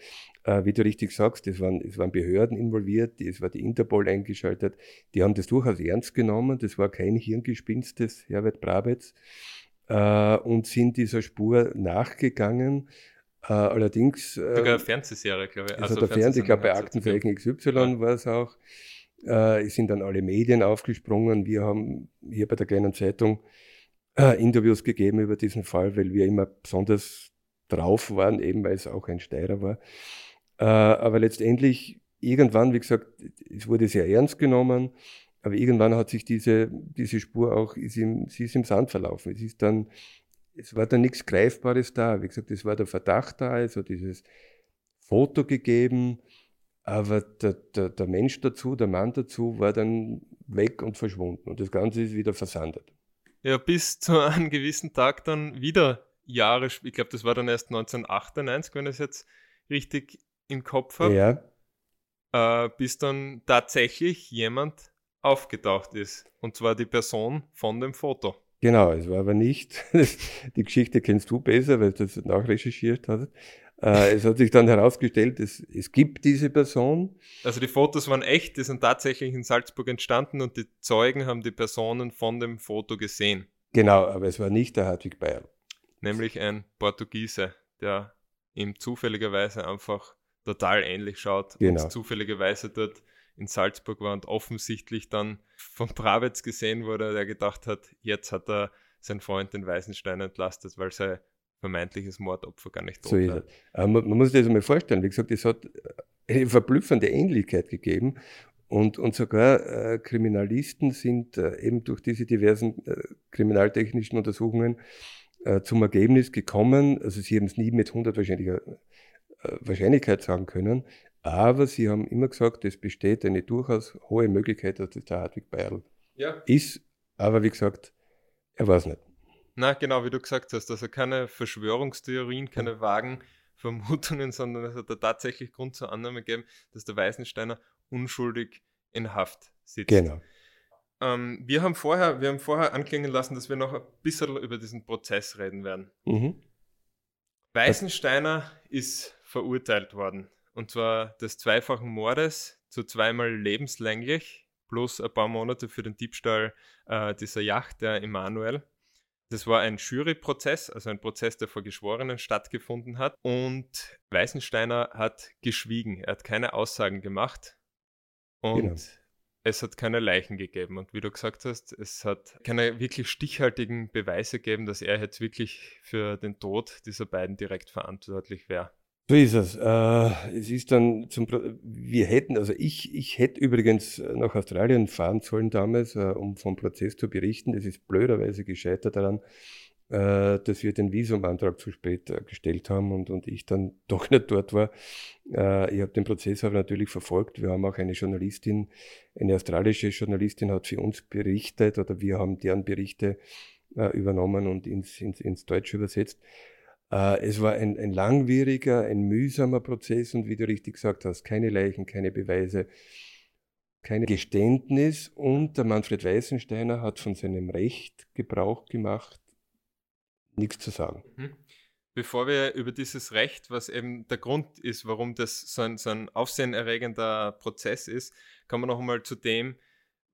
Äh, wie du richtig sagst, es waren, es waren Behörden involviert, es war die Interpol eingeschaltet, die haben das durchaus ernst genommen, das war kein Hirngespinst des Herbert Brabetz äh, und sind dieser Spur nachgegangen. Uh, allerdings.
Sogar eine Fernsehserie, glaube ich.
Also, also der Fernseh, ich glaube, bei Aktenzeichen XY ja. war es auch. Es sind dann alle Medien aufgesprungen. Wir haben hier bei der kleinen Zeitung äh, Interviews gegeben über diesen Fall, weil wir immer besonders drauf waren, eben weil es auch ein Steirer war. Äh, aber letztendlich, irgendwann, wie gesagt, es wurde sehr ernst genommen, aber irgendwann hat sich diese, diese Spur auch, ist im, sie ist im Sand verlaufen. Es ist dann, es war dann nichts Greifbares da. Wie gesagt, es war der Verdacht da, also dieses Foto gegeben, aber der, der, der Mensch dazu, der Mann dazu war dann weg und verschwunden und das Ganze ist wieder versandet
ja bis *laughs* zu einem gewissen Tag dann wieder Jahre, ich glaube, das war dann erst 1998, wenn ich es jetzt richtig im Kopf habe, ja. äh, bis dann tatsächlich jemand aufgetaucht ist. Und zwar die Person von dem Foto.
Genau, es war aber nicht, *laughs* die Geschichte kennst du besser, weil du das nachrecherchiert hast. Äh, es hat sich dann herausgestellt, es, es gibt diese Person.
Also die Fotos waren echt, die sind tatsächlich in Salzburg entstanden und die Zeugen haben die Personen von dem Foto gesehen.
Genau, aber es war nicht der Hartwig Bayern.
Nämlich ein Portugiese, der ihm zufälligerweise einfach total ähnlich schaut genau. und zufälligerweise dort in Salzburg war und offensichtlich dann von Bravitz gesehen wurde, der gedacht hat, jetzt hat er seinen Freund den Weißenstein entlastet, weil sein vermeintliches Mordopfer gar nicht tot
so ist es. Aber man, man muss sich das einmal vorstellen. Wie gesagt, es hat eine verblüffende Ähnlichkeit gegeben. Und, und sogar äh, Kriminalisten sind äh, eben durch diese diversen äh, kriminaltechnischen Untersuchungen äh, zum Ergebnis gekommen, also sie haben es nie mit hundertwahrscheinlicher äh, Wahrscheinlichkeit sagen können, aber sie haben immer gesagt, es besteht eine durchaus hohe Möglichkeit, dass das der Hartwig Beil ja. ist, aber wie gesagt, er weiß nicht.
Na, genau, wie du gesagt hast, also keine Verschwörungstheorien, keine ja. vagen Vermutungen, *laughs* sondern es hat da tatsächlich Grund zur Annahme gegeben, dass der Weißensteiner unschuldig in Haft sitzt.
Genau.
Ähm, wir, haben vorher, wir haben vorher anklingen lassen, dass wir noch ein bisschen über diesen Prozess reden werden. Mhm. Weißensteiner ist verurteilt worden. Und zwar des zweifachen Mordes zu zweimal lebenslänglich plus ein paar Monate für den Diebstahl äh, dieser Yacht, der Emanuel. Das war ein Juryprozess, also ein Prozess, der vor Geschworenen stattgefunden hat. Und Weißensteiner hat geschwiegen. Er hat keine Aussagen gemacht. Und genau es hat keine Leichen gegeben. Und wie du gesagt hast, es hat keine wirklich stichhaltigen Beweise gegeben, dass er jetzt wirklich für den Tod dieser beiden direkt verantwortlich wäre.
So ist es. Äh, es ist dann zum, Pro wir hätten, also ich, ich hätte übrigens nach Australien fahren sollen damals, äh, um vom Prozess zu berichten. Das ist blöderweise gescheitert daran, äh, dass wir den Visumantrag zu spät äh, gestellt haben und, und ich dann *laughs* doch nicht dort war. Äh, ich habe den Prozess aber natürlich verfolgt. Wir haben auch eine Journalistin, eine australische Journalistin hat für uns berichtet oder wir haben deren Berichte übernommen und ins, ins, ins Deutsche übersetzt. Es war ein, ein langwieriger, ein mühsamer Prozess und wie du richtig gesagt hast, keine Leichen, keine Beweise, kein Geständnis und der Manfred Weißensteiner hat von seinem Recht Gebrauch gemacht, nichts zu sagen. Mhm.
Bevor wir über dieses Recht, was eben der Grund ist, warum das so ein, so ein aufsehenerregender Prozess ist, kommen wir noch einmal zu dem,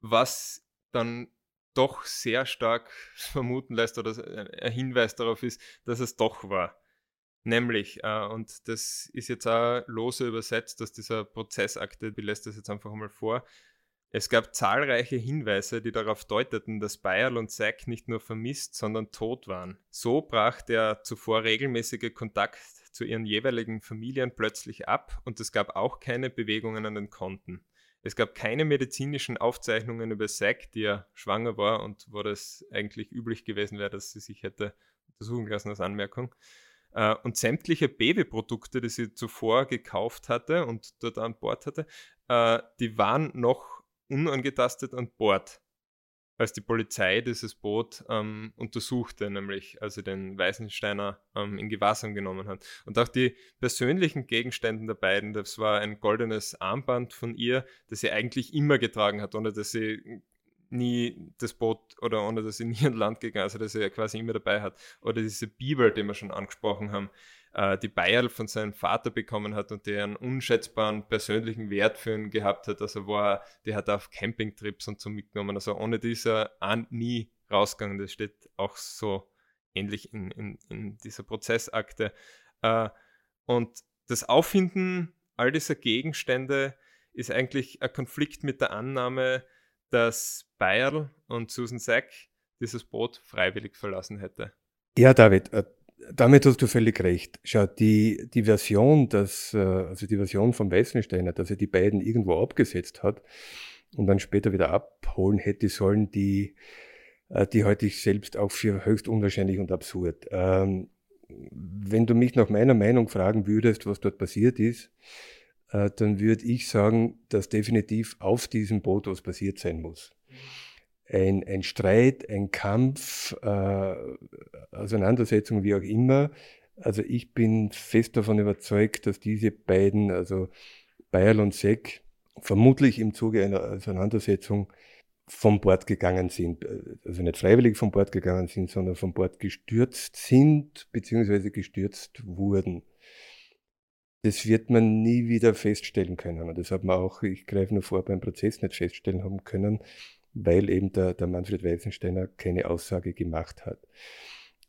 was dann doch sehr stark *laughs* vermuten lässt oder ein Hinweis darauf ist, dass es doch war. Nämlich, äh, und das ist jetzt auch lose übersetzt aus dieser Prozessakte, die lässt das jetzt einfach mal vor, es gab zahlreiche Hinweise, die darauf deuteten, dass Bayerl und Sack nicht nur vermisst, sondern tot waren. So brach der zuvor regelmäßige Kontakt zu ihren jeweiligen Familien plötzlich ab und es gab auch keine Bewegungen an den Konten. Es gab keine medizinischen Aufzeichnungen über Sack, die ja schwanger war und wo das eigentlich üblich gewesen wäre, dass sie sich hätte untersuchen lassen als Anmerkung. Äh, und sämtliche Babyprodukte, die sie zuvor gekauft hatte und dort an Bord hatte, äh, die waren noch unangetastet an Bord, als die Polizei dieses Boot ähm, untersuchte, nämlich als sie den Weißensteiner ähm, in Gewahrsam genommen hat. Und auch die persönlichen Gegenstände der beiden, das war ein goldenes Armband von ihr, das sie eigentlich immer getragen hat, ohne dass sie nie das Boot oder ohne dass sie *laughs* nie an Land gegangen ist, also dass sie quasi immer dabei hat. Oder diese Bibel, die wir schon angesprochen haben, äh, die Bayerl von seinem Vater bekommen hat und der einen unschätzbaren persönlichen Wert für ihn gehabt hat. Also war, die hat auf Campingtrips und so mitgenommen. Also ohne dieser nie rausgegangen. Das steht auch so ähnlich in, in, in dieser Prozessakte. Äh, und das Auffinden all dieser Gegenstände ist eigentlich ein Konflikt mit der Annahme, dass Bayerl und Susan Sack dieses Boot freiwillig verlassen hätte.
Ja, David, äh, damit hast du völlig recht. Schau, die, die Version, dass, äh, also die Version von Weißensteiner, dass er die beiden irgendwo abgesetzt hat und dann später wieder abholen hätte sollen, die, äh, die halte ich selbst auch für höchst unwahrscheinlich und absurd. Ähm, wenn du mich nach meiner Meinung fragen würdest, was dort passiert ist, äh, dann würde ich sagen, dass definitiv auf diesem Boot was passiert sein muss ein, ein Streit, ein Kampf, äh, Auseinandersetzung, wie auch immer. Also ich bin fest davon überzeugt, dass diese beiden, also Bayerl und Seck, vermutlich im Zuge einer Auseinandersetzung vom Bord gegangen sind. Also nicht freiwillig vom Bord gegangen sind, sondern vom Bord gestürzt sind, beziehungsweise gestürzt wurden. Das wird man nie wieder feststellen können. Und das hat man auch, ich greife nur vor, beim Prozess nicht feststellen haben können weil eben der, der Manfred Weißensteiner keine Aussage gemacht hat.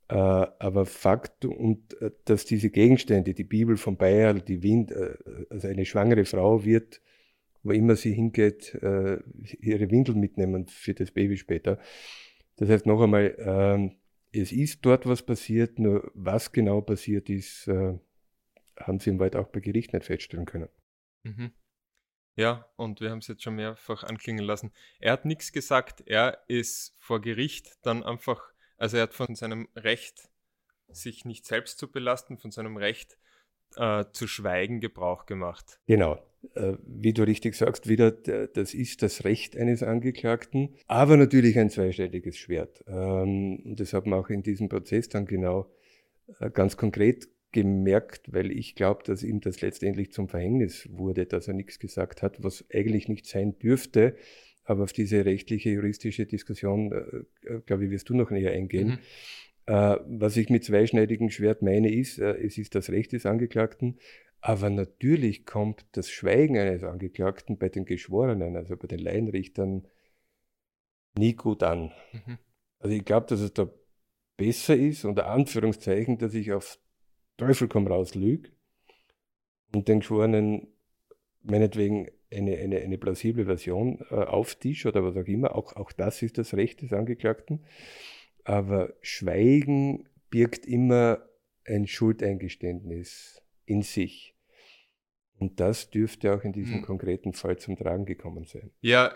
Äh, aber Fakt, und äh, dass diese Gegenstände, die Bibel von Bayer, die Wind, äh, also eine schwangere Frau wird, wo immer sie hingeht, äh, ihre Windel mitnehmen für das Baby später. Das heißt noch einmal, ähm, es ist dort was passiert, nur was genau passiert ist, äh, haben sie im Wald auch bei Gericht nicht feststellen können.
Mhm. Ja, und wir haben es jetzt schon mehrfach anklingen lassen. Er hat nichts gesagt. Er ist vor Gericht dann einfach, also er hat von seinem Recht, sich nicht selbst zu belasten, von seinem Recht äh, zu schweigen Gebrauch gemacht.
Genau. äh, wie du richtig sagst, wieder, das ist das Recht eines Angeklagten, aber natürlich ein zweischneidiges Schwert. Ähm, und das hat man auch in diesem Prozess dann genau äh, ganz konkret gemerkt, weil ich glaube, dass ihm das letztendlich zum Verhängnis wurde, dass er nichts gesagt hat, was eigentlich nicht sein dürfte. Aber auf diese rechtliche, juristische Diskussion, äh, glaube ich, wirst du noch näher eingehen. Mhm. Äh, was ich mit zweischneidigem Schwert meine, ist, äh, es ist das Recht des Angeklagten, aber natürlich kommt das Schweigen eines Angeklagten bei den Geschworenen, also bei den Laienrichtern, nie gut an. Mhm. Also ich glaube, dass es da besser ist, unter Anführungszeichen, dass ich auf Teufel komm raus lüge und den Geschworenen meinetwegen eine, eine, eine plausible Version äh, auftisch oder was auch immer. Auch, auch das ist das Recht des Angeklagten. Aber Schweigen birgt immer ein Schuldeingeständnis in sich. Und das dürfte auch in diesem hm. konkreten Fall zum Tragen gekommen sein.
Ja,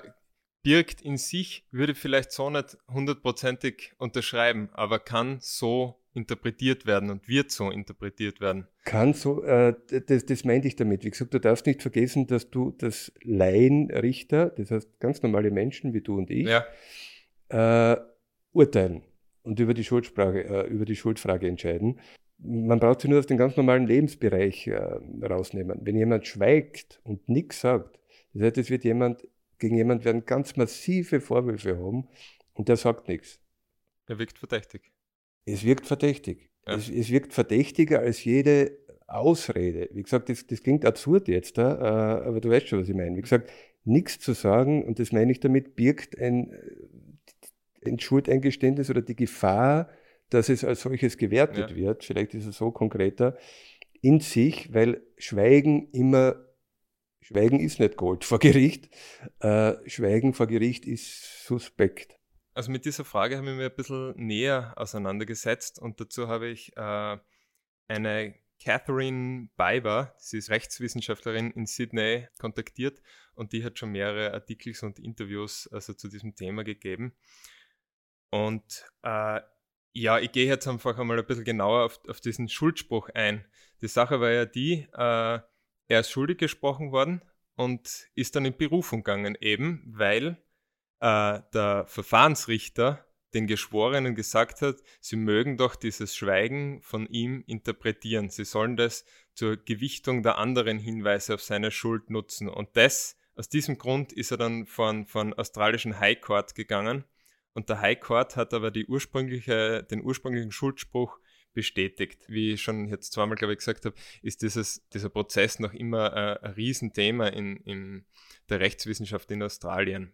birgt in sich, würde vielleicht so nicht hundertprozentig unterschreiben, aber kann so interpretiert werden und wird so interpretiert werden.
Kann so, äh, das, das meinte ich damit. Wie gesagt, du darfst nicht vergessen, dass du das Laienrichter, das heißt ganz normale Menschen wie du und ich, ja. äh, urteilen und über die, Schuldsprache, äh, über die Schuldfrage entscheiden. Man braucht sie nur aus dem ganz normalen Lebensbereich äh, rausnehmen. Wenn jemand schweigt und nichts sagt, das heißt, es wird jemand, gegen jemand werden ganz massive Vorwürfe haben und der sagt nichts.
Er wirkt verdächtig.
Es wirkt verdächtig. Ja. Es, es, wirkt verdächtiger als jede Ausrede. Wie gesagt, das, das klingt absurd jetzt, äh, aber du weißt schon, was ich meine. Wie gesagt, nichts zu sagen, und das meine ich damit, birgt ein ein Schuldeingeständnis oder die Gefahr, dass es als solches gewertet ja. wird, vielleicht ist es so konkreter, in sich, weil Schweigen immer, Schweigen ist nicht Gold vor Gericht, äh, Schweigen vor Gericht ist suspekt.
Also mit dieser Frage habe ich mir ein bisschen näher auseinandergesetzt und dazu habe ich äh, eine Catherine Biber, sie ist Rechtswissenschaftlerin in Sydney, kontaktiert und die hat schon mehrere Artikel und Interviews also zu diesem Thema gegeben. Und äh, ja, ich gehe jetzt einfach einmal ein bisschen genauer auf, auf diesen Schuldspruch ein. Die Sache war ja die, äh, er ist schuldig gesprochen worden und ist dann in Berufung gegangen, eben weil äh, der Verfahrensrichter den Geschworenen gesagt hat, sie mögen doch dieses Schweigen von ihm interpretieren. Sie sollen das zur Gewichtung der anderen Hinweise auf seine Schuld nutzen. Und das, aus diesem Grund ist er dann von, von australischen High Court gegangen und der High Court hat aber ursprüngliche, den ursprünglichen Schuldspruch bestätigt. Wie ich schon jetzt zweimal, glaube ich, gesagt habe, ist dieses, dieser Prozess noch immer äh, ein Riesenthema in, in der Rechtswissenschaft in Australien.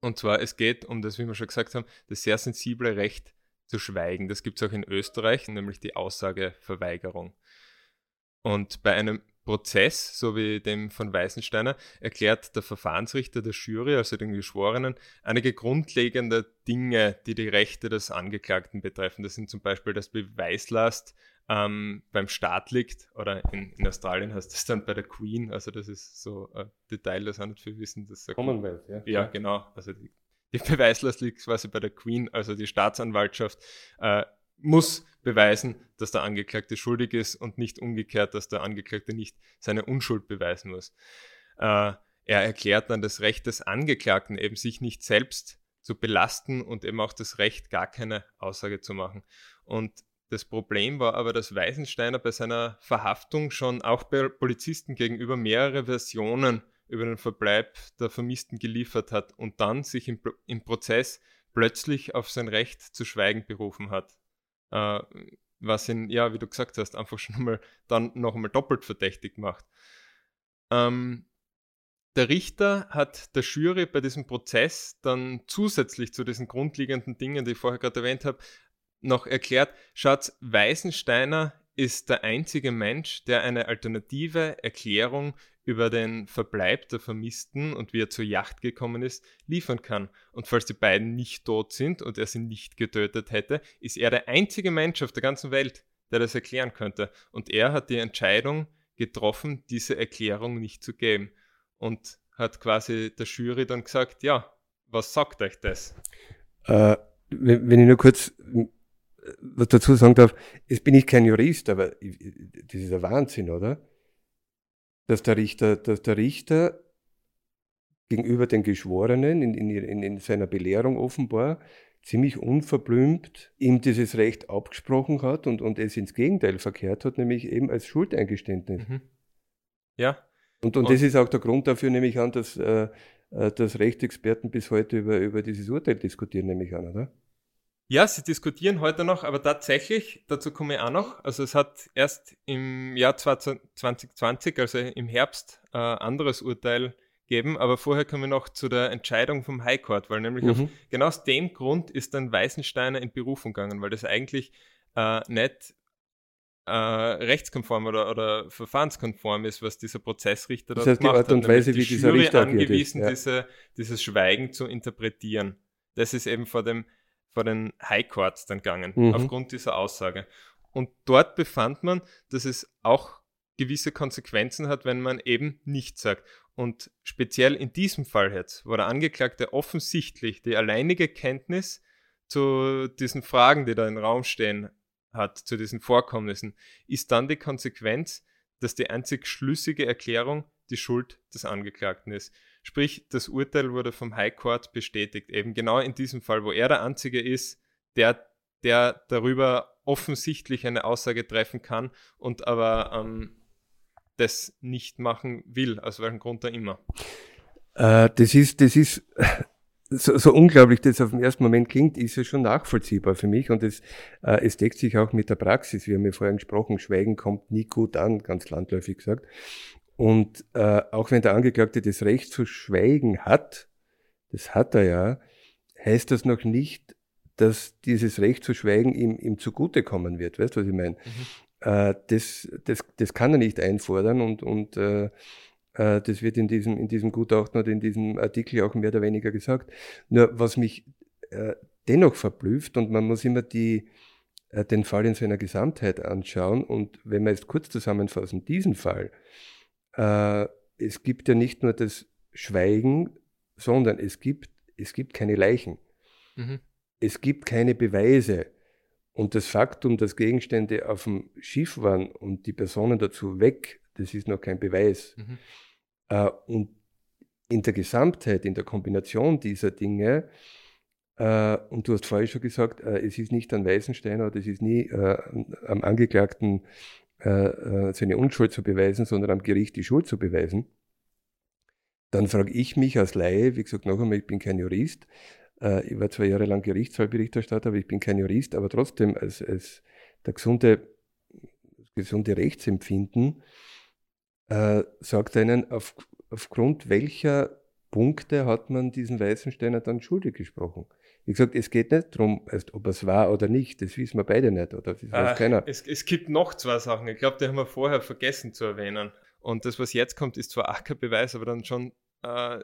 Und zwar, es geht um das, wie wir schon gesagt haben, das sehr sensible Recht zu schweigen. Das gibt es auch in Österreich, nämlich die Aussageverweigerung. Und bei einem Prozess, so wie dem von Weißensteiner, erklärt der Verfahrensrichter der Jury, also den Geschworenen, einige grundlegende Dinge, die die Rechte des Angeklagten betreffen. Das sind zum Beispiel, dass Beweislast ähm, beim Staat liegt, oder in, in, Australien heißt das dann bei der Queen, also das ist so ein Detail, das auch nicht viel wissen. Dass
Commonwealth, ja.
Ja, genau. Also die, die *laughs* Beweislast liegt quasi bei der Queen, also die Staatsanwaltschaft äh, muss beweisen, dass der Angeklagte schuldig ist und nicht umgekehrt, dass der Angeklagte nicht seine Unschuld beweisen muss. Äh, er erklärt dann das Recht des Angeklagten, eben sich nicht selbst zu belasten und eben auch das Recht, gar keine Aussage zu machen. Und das Problem war aber, dass Weisensteiner bei seiner Verhaftung schon auch bei Polizisten gegenüber mehrere Versionen über den Verbleib der Vermissten geliefert hat und dann sich im, im Prozess plötzlich auf sein Recht zu schweigen berufen hat äh, was ihn, ja, wie du gesagt hast, einfach schon mal dann noch einmal doppelt verdächtig macht. Ähm, der Richter hat der Jury bei diesem Prozess dann zusätzlich zu diesen grundlegenden Dingen, die ich vorher gerade erwähnt habe, noch erklärt, schaut, Weisensteiner ist der einzige Mensch, der eine alternative Erklärung über den Verbleib der Vermissten und wie er zur Yacht gekommen ist, liefern kann. Und falls die beiden nicht tot sind und er sie nicht getötet hätte, ist er der einzige Mensch auf der ganzen Welt, der das erklären könnte. Und er hat die Entscheidung getroffen, diese Erklärung nicht zu geben. Und hat quasi der Jury dann gesagt, ja, was sagt euch das?
Äh, wenn, wenn ich nur kurz was dazu sagen darf, jetzt bin ich kein Jurist, aber das ist ein Wahnsinn, oder? dass der Richter, dass der Richter gegenüber den Geschworenen in, in, in seiner Belehrung offenbar ziemlich unverblümt ihm dieses Recht abgesprochen hat und, und es ins Gegenteil verkehrt hat, nämlich eben als Schuldeingeständnis. Mhm.
Ja.
Und, und, und, das ist auch der Grund dafür, nehme ich an, dass, äh, äh dass Rechtsexperten bis heute über, über dieses Urteil diskutieren, nehme ich an, oder?
Ja, sie diskutieren heute noch, aber tatsächlich, dazu komme ich auch noch, also es hat erst im Jahr 2020, also im Herbst, äh, anderes Urteil geben, aber vorher kommen wir noch zu der Entscheidung vom High Court, weil nämlich mhm. auf, genau aus dem Grund ist dann Weißensteiner in Berufung gegangen, weil das eigentlich äh, nicht äh, rechtskonform oder, oder verfahrenskonform ist, was dieser Prozessrichter
das heißt, dort macht. Die Art und Weise, wie dieser Jury Richter
angewiesen, ja. diese, dieses Schweigen zu interpretieren. Das ist eben vor dem vor den High Courts dann gegangen, mhm. aufgrund dieser Aussage. Und dort befand man, dass es auch gewisse Konsequenzen hat, wenn man eben nichts sagt. Und speziell in diesem Fall jetzt, wo der Angeklagte offensichtlich die alleinige Kenntnis zu diesen Fragen, die da im Raum stehen, hat, zu diesen Vorkommnissen, ist dann die Konsequenz, dass die einzig schlüssige Erklärung die Schuld des Angeklagten ist. Sprich, das Urteil wurde vom High Court bestätigt, eben genau in diesem Fall, wo er der Einzige ist, der, der darüber offensichtlich eine Aussage treffen kann und aber ähm, das nicht machen will, aus welchem Grund er immer.
Äh, das ist, das ist *laughs* so, so, unglaublich das auf den ersten Moment klingt, ist es schon nachvollziehbar für mich und es, äh, es deckt sich auch mit der Praxis. Wir haben ja vorhin gesprochen, Schweigen kommt nie gut an, ganz landläufig gesagt. Und äh, auch wenn der Angeklagte das Recht zu schweigen hat, das hat er ja, heißt das noch nicht, dass dieses Recht zu schweigen ihm, ihm zugutekommen wird. Weißt du, was ich meine? Mhm. Äh, das, das, das kann er nicht einfordern und, und äh, äh, das wird in diesem, in diesem Gutachten oder in diesem Artikel auch mehr oder weniger gesagt. Nur was mich äh, dennoch verblüfft und man muss immer die, äh, den Fall in seiner Gesamtheit anschauen und wenn wir jetzt kurz zusammenfassen, diesen Fall, äh, es gibt ja nicht nur das Schweigen, sondern es gibt, es gibt keine Leichen. Mhm. Es gibt keine Beweise. Und das Faktum, dass Gegenstände auf dem Schiff waren und die Personen dazu weg, das ist noch kein Beweis. Mhm. Äh, und in der Gesamtheit, in der Kombination dieser Dinge, äh, und du hast vorher schon gesagt, äh, es ist nicht an Weißensteiner oder es ist nie äh, am Angeklagten äh, äh, seine Unschuld zu beweisen, sondern am Gericht die Schuld zu beweisen, dann frage ich mich als Laie, wie gesagt, noch einmal, ich bin kein Jurist, äh, ich war zwei Jahre lang Gerichtsfallberichterstatter, aber ich bin kein Jurist, aber trotzdem als, als der gesunde, gesunde Rechtsempfinden äh, sagt einen, auf, aufgrund welcher Punkte hat man diesen Weißensteiner dann schuldig gesprochen. Wie gesagt, es geht nicht darum, ob es war oder nicht. Das wissen wir beide nicht, oder? Das
weiß äh, keiner. Es, es gibt noch zwei Sachen. Ich glaube, die haben wir vorher vergessen zu erwähnen. Und das, was jetzt kommt, ist zwar auch kein Beweis, aber dann schon, äh,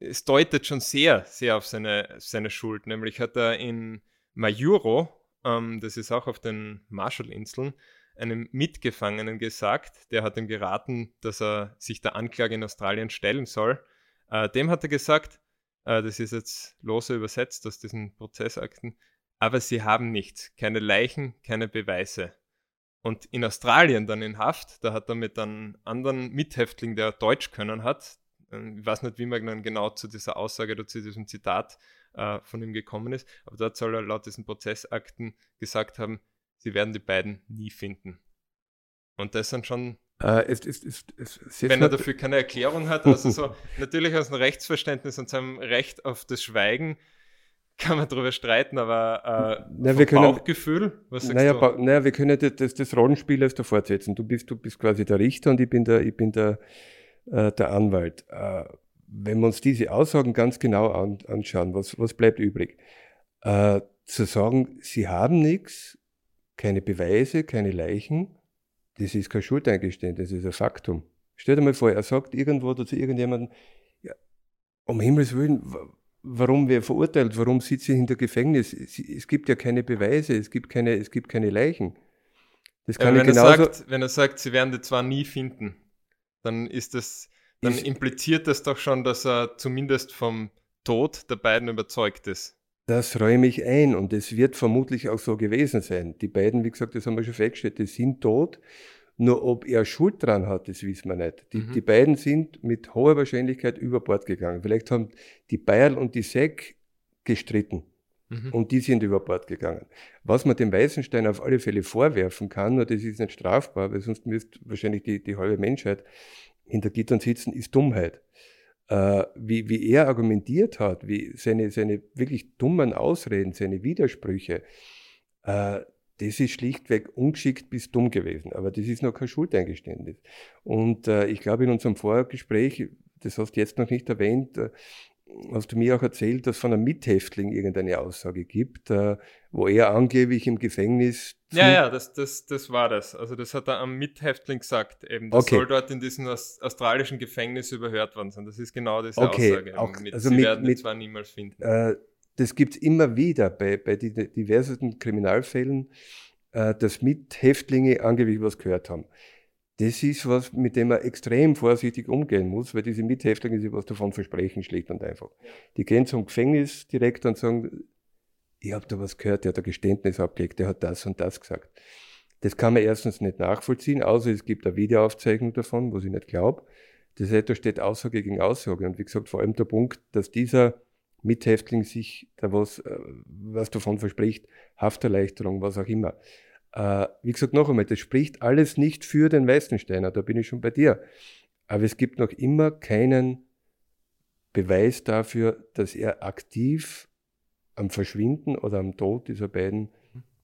es deutet schon sehr, sehr auf seine, seine Schuld. Nämlich hat er in Majuro, ähm, das ist auch auf den Marshallinseln, einem Mitgefangenen gesagt, der hat ihm geraten, dass er sich der Anklage in Australien stellen soll. Äh, dem hat er gesagt, äh, das ist jetzt lose übersetzt aus diesen Prozessakten. Aber sie haben nichts, keine Leichen, keine Beweise. Und in Australien dann in Haft, da hat er mit einem anderen Mithäftling, der Deutsch können hat, äh, ich weiß nicht, wie man dann genau zu dieser Aussage oder zu diesem Zitat äh, von ihm gekommen ist, aber dort soll er laut diesen Prozessakten gesagt haben, sie werden die beiden nie finden. Und das sind schon
äh, es, es, es,
Wenn er dafür keine Erklärung hat, also so *laughs* natürlich aus dem Rechtsverständnis und seinem Recht auf das Schweigen kann man darüber streiten, aber äh,
Na, wir können,
Bauchgefühl,
was sagst naja, du? naja, wir können das, das Rollenspiel erst da fortsetzen. Du bist, du bist quasi der Richter und ich bin der, ich bin der, äh, der Anwalt. Äh, wenn wir uns diese Aussagen ganz genau an, anschauen, was, was bleibt übrig? Äh, zu sagen, sie haben nichts, keine Beweise, keine Leichen, das ist kein Schuldeingeständnis, das ist ein Faktum. Stell dir mal vor, er sagt irgendwo zu irgendjemandem, ja, um Himmels Willen, warum wir verurteilt, warum sitze ich hinter Gefängnis? Es gibt ja keine Beweise, es gibt keine, es gibt keine Leichen.
Das kann ja, wenn, genauso er sagt, wenn er sagt, sie werden die zwar nie finden, dann ist das, dann ist, impliziert das doch schon, dass er zumindest vom Tod der beiden überzeugt ist.
Das räume ich ein und es wird vermutlich auch so gewesen sein. Die beiden, wie gesagt, das haben wir schon festgestellt, die sind tot Nur ob er Schuld dran hat, das wissen wir nicht. Die,
Mhm.
die beiden sind mit hoher Wahrscheinlichkeit über Bord gegangen. Vielleicht haben die Bayerl und die Seck gestritten
Mhm.
und die sind über Bord gegangen. Was man dem Weißenstein auf alle Fälle vorwerfen kann, nur das ist nicht strafbar, weil sonst müsste wahrscheinlich die, die halbe Menschheit hinter Gittern sitzen, ist Dummheit. Äh, wie, wie er argumentiert hat, wie seine, seine wirklich dummen Ausreden, seine Widersprüche, äh, das ist schlichtweg ungeschickt bis dumm gewesen. Aber das ist noch kein Schuldeingeständnis. Und äh, ich glaube, in unserem Vorgespräch, das hast du jetzt noch nicht erwähnt, äh, hast du mir auch erzählt, dass von einem Mithäftling irgendeine Aussage gibt, äh, wo er angeblich im Gefängnis.
Ja, ja, das, das, das war das. Also das hat er am Mithäftling gesagt. Eben, das
Okay.
soll dort in diesem aus, australischen Gefängnis überhört worden sein. Das ist genau diese
Okay,
Aussage.
auch-
mit,
also
Sie
mit-
werden ihn
mit-
zwar niemals finden.
Äh, das gibt's immer wieder bei, bei die, diversen Kriminalfällen, äh, dass Mithäftlinge angeblich was gehört haben. Das ist was, mit dem man extrem vorsichtig umgehen muss, weil diese Mithäftlinge sich was davon versprechen, schlicht und einfach. Die gehen zum Gefängnisdirektor und sagen, ich habe da was gehört, der hat ein Geständnis abgelegt, der hat das und das gesagt. Das kann man erstens nicht nachvollziehen, außer es gibt eine Videoaufzeichnung davon, was ich nicht glaube. Das heißt, da steht Aussage gegen Aussage. Und wie gesagt, vor allem der Punkt, dass dieser Mithäftling sich da was, äh, was davon verspricht, Hafterleichterung, was auch immer. Äh, wie gesagt, noch einmal, das spricht alles nicht für den Weißensteiner, da bin ich schon bei dir. Aber es gibt noch immer keinen Beweis dafür, dass er aktiv am Verschwinden oder am Tod dieser beiden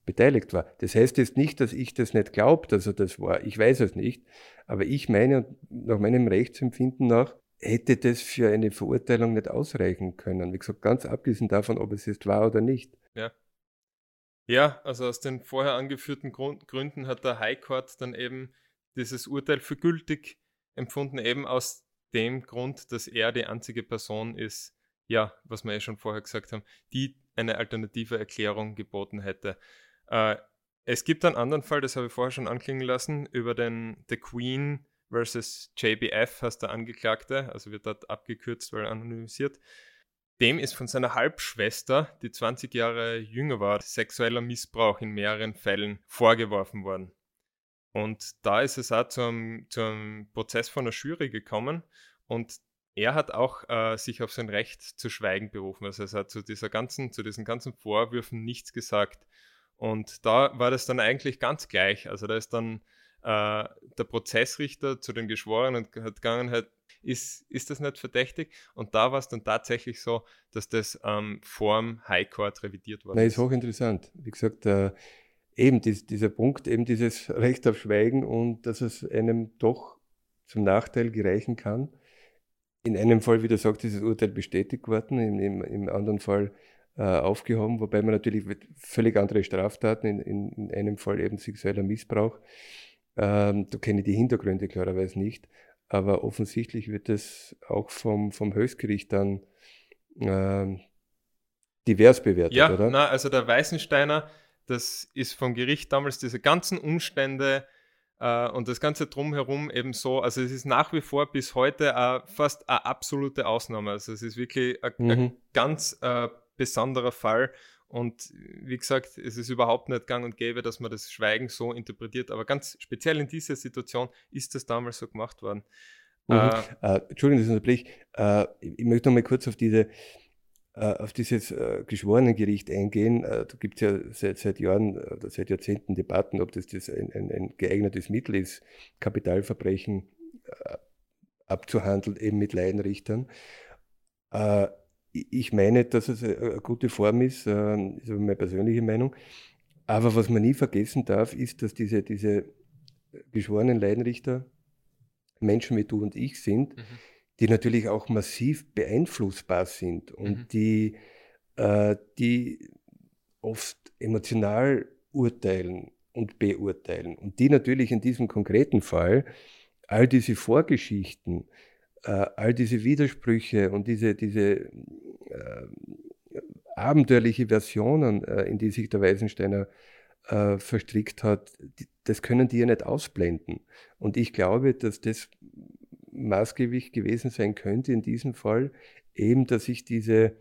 beteiligt war. Das heißt jetzt nicht, dass ich das nicht glaube, dass er das war. Ich weiß es nicht. Aber ich meine, nach meinem Rechtsempfinden nach, hätte das für eine Verurteilung nicht ausreichen können. Wie gesagt, ganz abgesehen davon, ob es jetzt war oder nicht.
Ja, also aus den vorher angeführten Grund, Gründen hat der High Court dann eben dieses Urteil für gültig empfunden, eben aus dem Grund, dass er die einzige Person ist, ja, was wir eh schon vorher gesagt haben, die eine alternative Erklärung geboten hätte. Äh, es gibt einen anderen Fall, das habe ich vorher schon anklingen lassen, über den The Queen versus JBF heißt der Angeklagte, also wird dort abgekürzt, weil anonymisiert. Dem ist von seiner Halbschwester, die 20 Jahre jünger war, sexueller Missbrauch in mehreren Fällen vorgeworfen worden. Und da ist es auch zu einem, zu einem Prozess von der Jury gekommen und er hat auch äh, sich auf sein Recht zu schweigen berufen. Also er hat zu, dieser ganzen, zu diesen ganzen Vorwürfen nichts gesagt. Und da war das dann eigentlich ganz gleich. Also da ist dann äh, der Prozessrichter zu den Geschworenen hat gegangen, halt, ist, ist das nicht verdächtig? Und da war es dann tatsächlich so, dass das ähm, vorm High Court revidiert worden
Nein, ist hochinteressant. Wie gesagt, äh, eben dies, dieser Punkt, eben dieses *laughs* Recht auf Schweigen und dass es einem doch zum Nachteil gereichen kann. In einem Fall, wie du sagst, ist das Urteil bestätigt worden, im, im, im anderen Fall äh, aufgehoben, wobei man natürlich völlig andere Straftaten, in, in, in einem Fall eben sexueller Missbrauch. Ähm, da kenne ich die Hintergründe klarerweise nicht, aber offensichtlich wird das auch vom, vom Höchstgericht dann ähm, divers bewertet,
ja,
oder?
Na, also der Weißensteiner, das ist vom Gericht damals diese ganzen Umstände äh, und das Ganze drumherum eben so, also es ist nach wie vor bis heute äh, fast eine absolute Ausnahme. Also es ist wirklich ein,
Mhm.
ganz äh, besonderer Fall. Und wie gesagt, es ist überhaupt nicht gang und gäbe, dass man das Schweigen so interpretiert. Aber ganz speziell in dieser Situation ist das damals so gemacht worden.
Mhm.
Äh,
Äh, Entschuldigung, das unterbrich. Äh, ich ich möchte noch mal kurz auf diese äh, auf dieses äh, Geschworenengericht eingehen. Äh, da gibt es ja seit, seit Jahren oder seit Jahrzehnten Debatten, ob das, das ein, ein, ein geeignetes Mittel ist, Kapitalverbrechen äh, abzuhandeln, eben mit Laienrichtern. Äh, ich meine, dass es eine eine gute Form ist, äh, ist aber meine persönliche Meinung. Aber was man nie vergessen darf, ist, dass diese, diese geschworenen Laienrichter Menschen wie du und ich sind,
mhm.
die natürlich auch massiv beeinflussbar sind und
Mhm.
die, äh, die oft emotional urteilen und beurteilen. Und die natürlich in diesem konkreten Fall all diese Vorgeschichten, äh, all diese Widersprüche und diese, diese äh, abenteuerliche Versionen, äh, in die sich der Weisensteiner äh, verstrickt hat, das können die ja nicht ausblenden. Und ich glaube, dass das maßgeblich gewesen sein könnte in diesem Fall, eben, dass sich diese,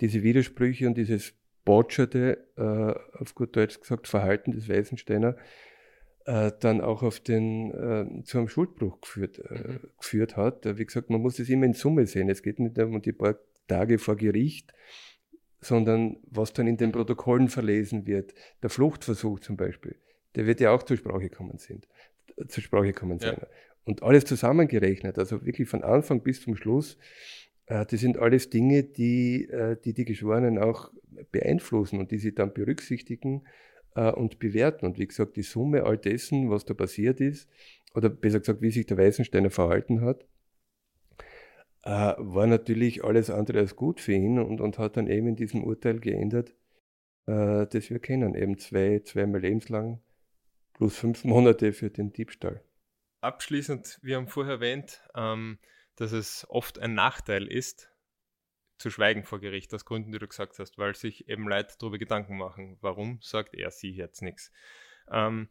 diese Widersprüche und dieses botscherte, äh, auf gut Deutsch gesagt, Verhalten des Weißensteiner äh, dann auch auf den, äh, zu einem Schuldbruch geführt, äh, mhm. geführt hat. Wie gesagt, man muss es immer in Summe sehen. Es geht nicht um die paar Tage vor Gericht, sondern was dann in den Protokollen verlesen wird. Der Fluchtversuch zum Beispiel, der wird ja auch zur Sprache kommen sind, zur Sprache kommen sein. Ja. Und alles zusammengerechnet, also wirklich von Anfang bis zum Schluss, äh, das sind alles Dinge, die, äh, die die Geschworenen auch beeinflussen und die sie dann berücksichtigen äh, und bewerten. Und wie gesagt, die Summe all dessen, was da passiert ist, oder besser gesagt, wie sich der Weißensteiner verhalten hat, äh, war natürlich alles andere als gut für ihn und, und hat dann eben in diesem Urteil geändert, äh, das wir kennen, eben zwei, zweimal lebenslang plus fünf Monate für den Diebstahl.
Abschließend, wir haben vorher erwähnt, ähm, dass es oft ein Nachteil ist, zu schweigen vor Gericht, aus Gründen, die du gesagt hast, weil sich eben Leute darüber Gedanken machen. Warum sagt er sie jetzt nichts? Ähm,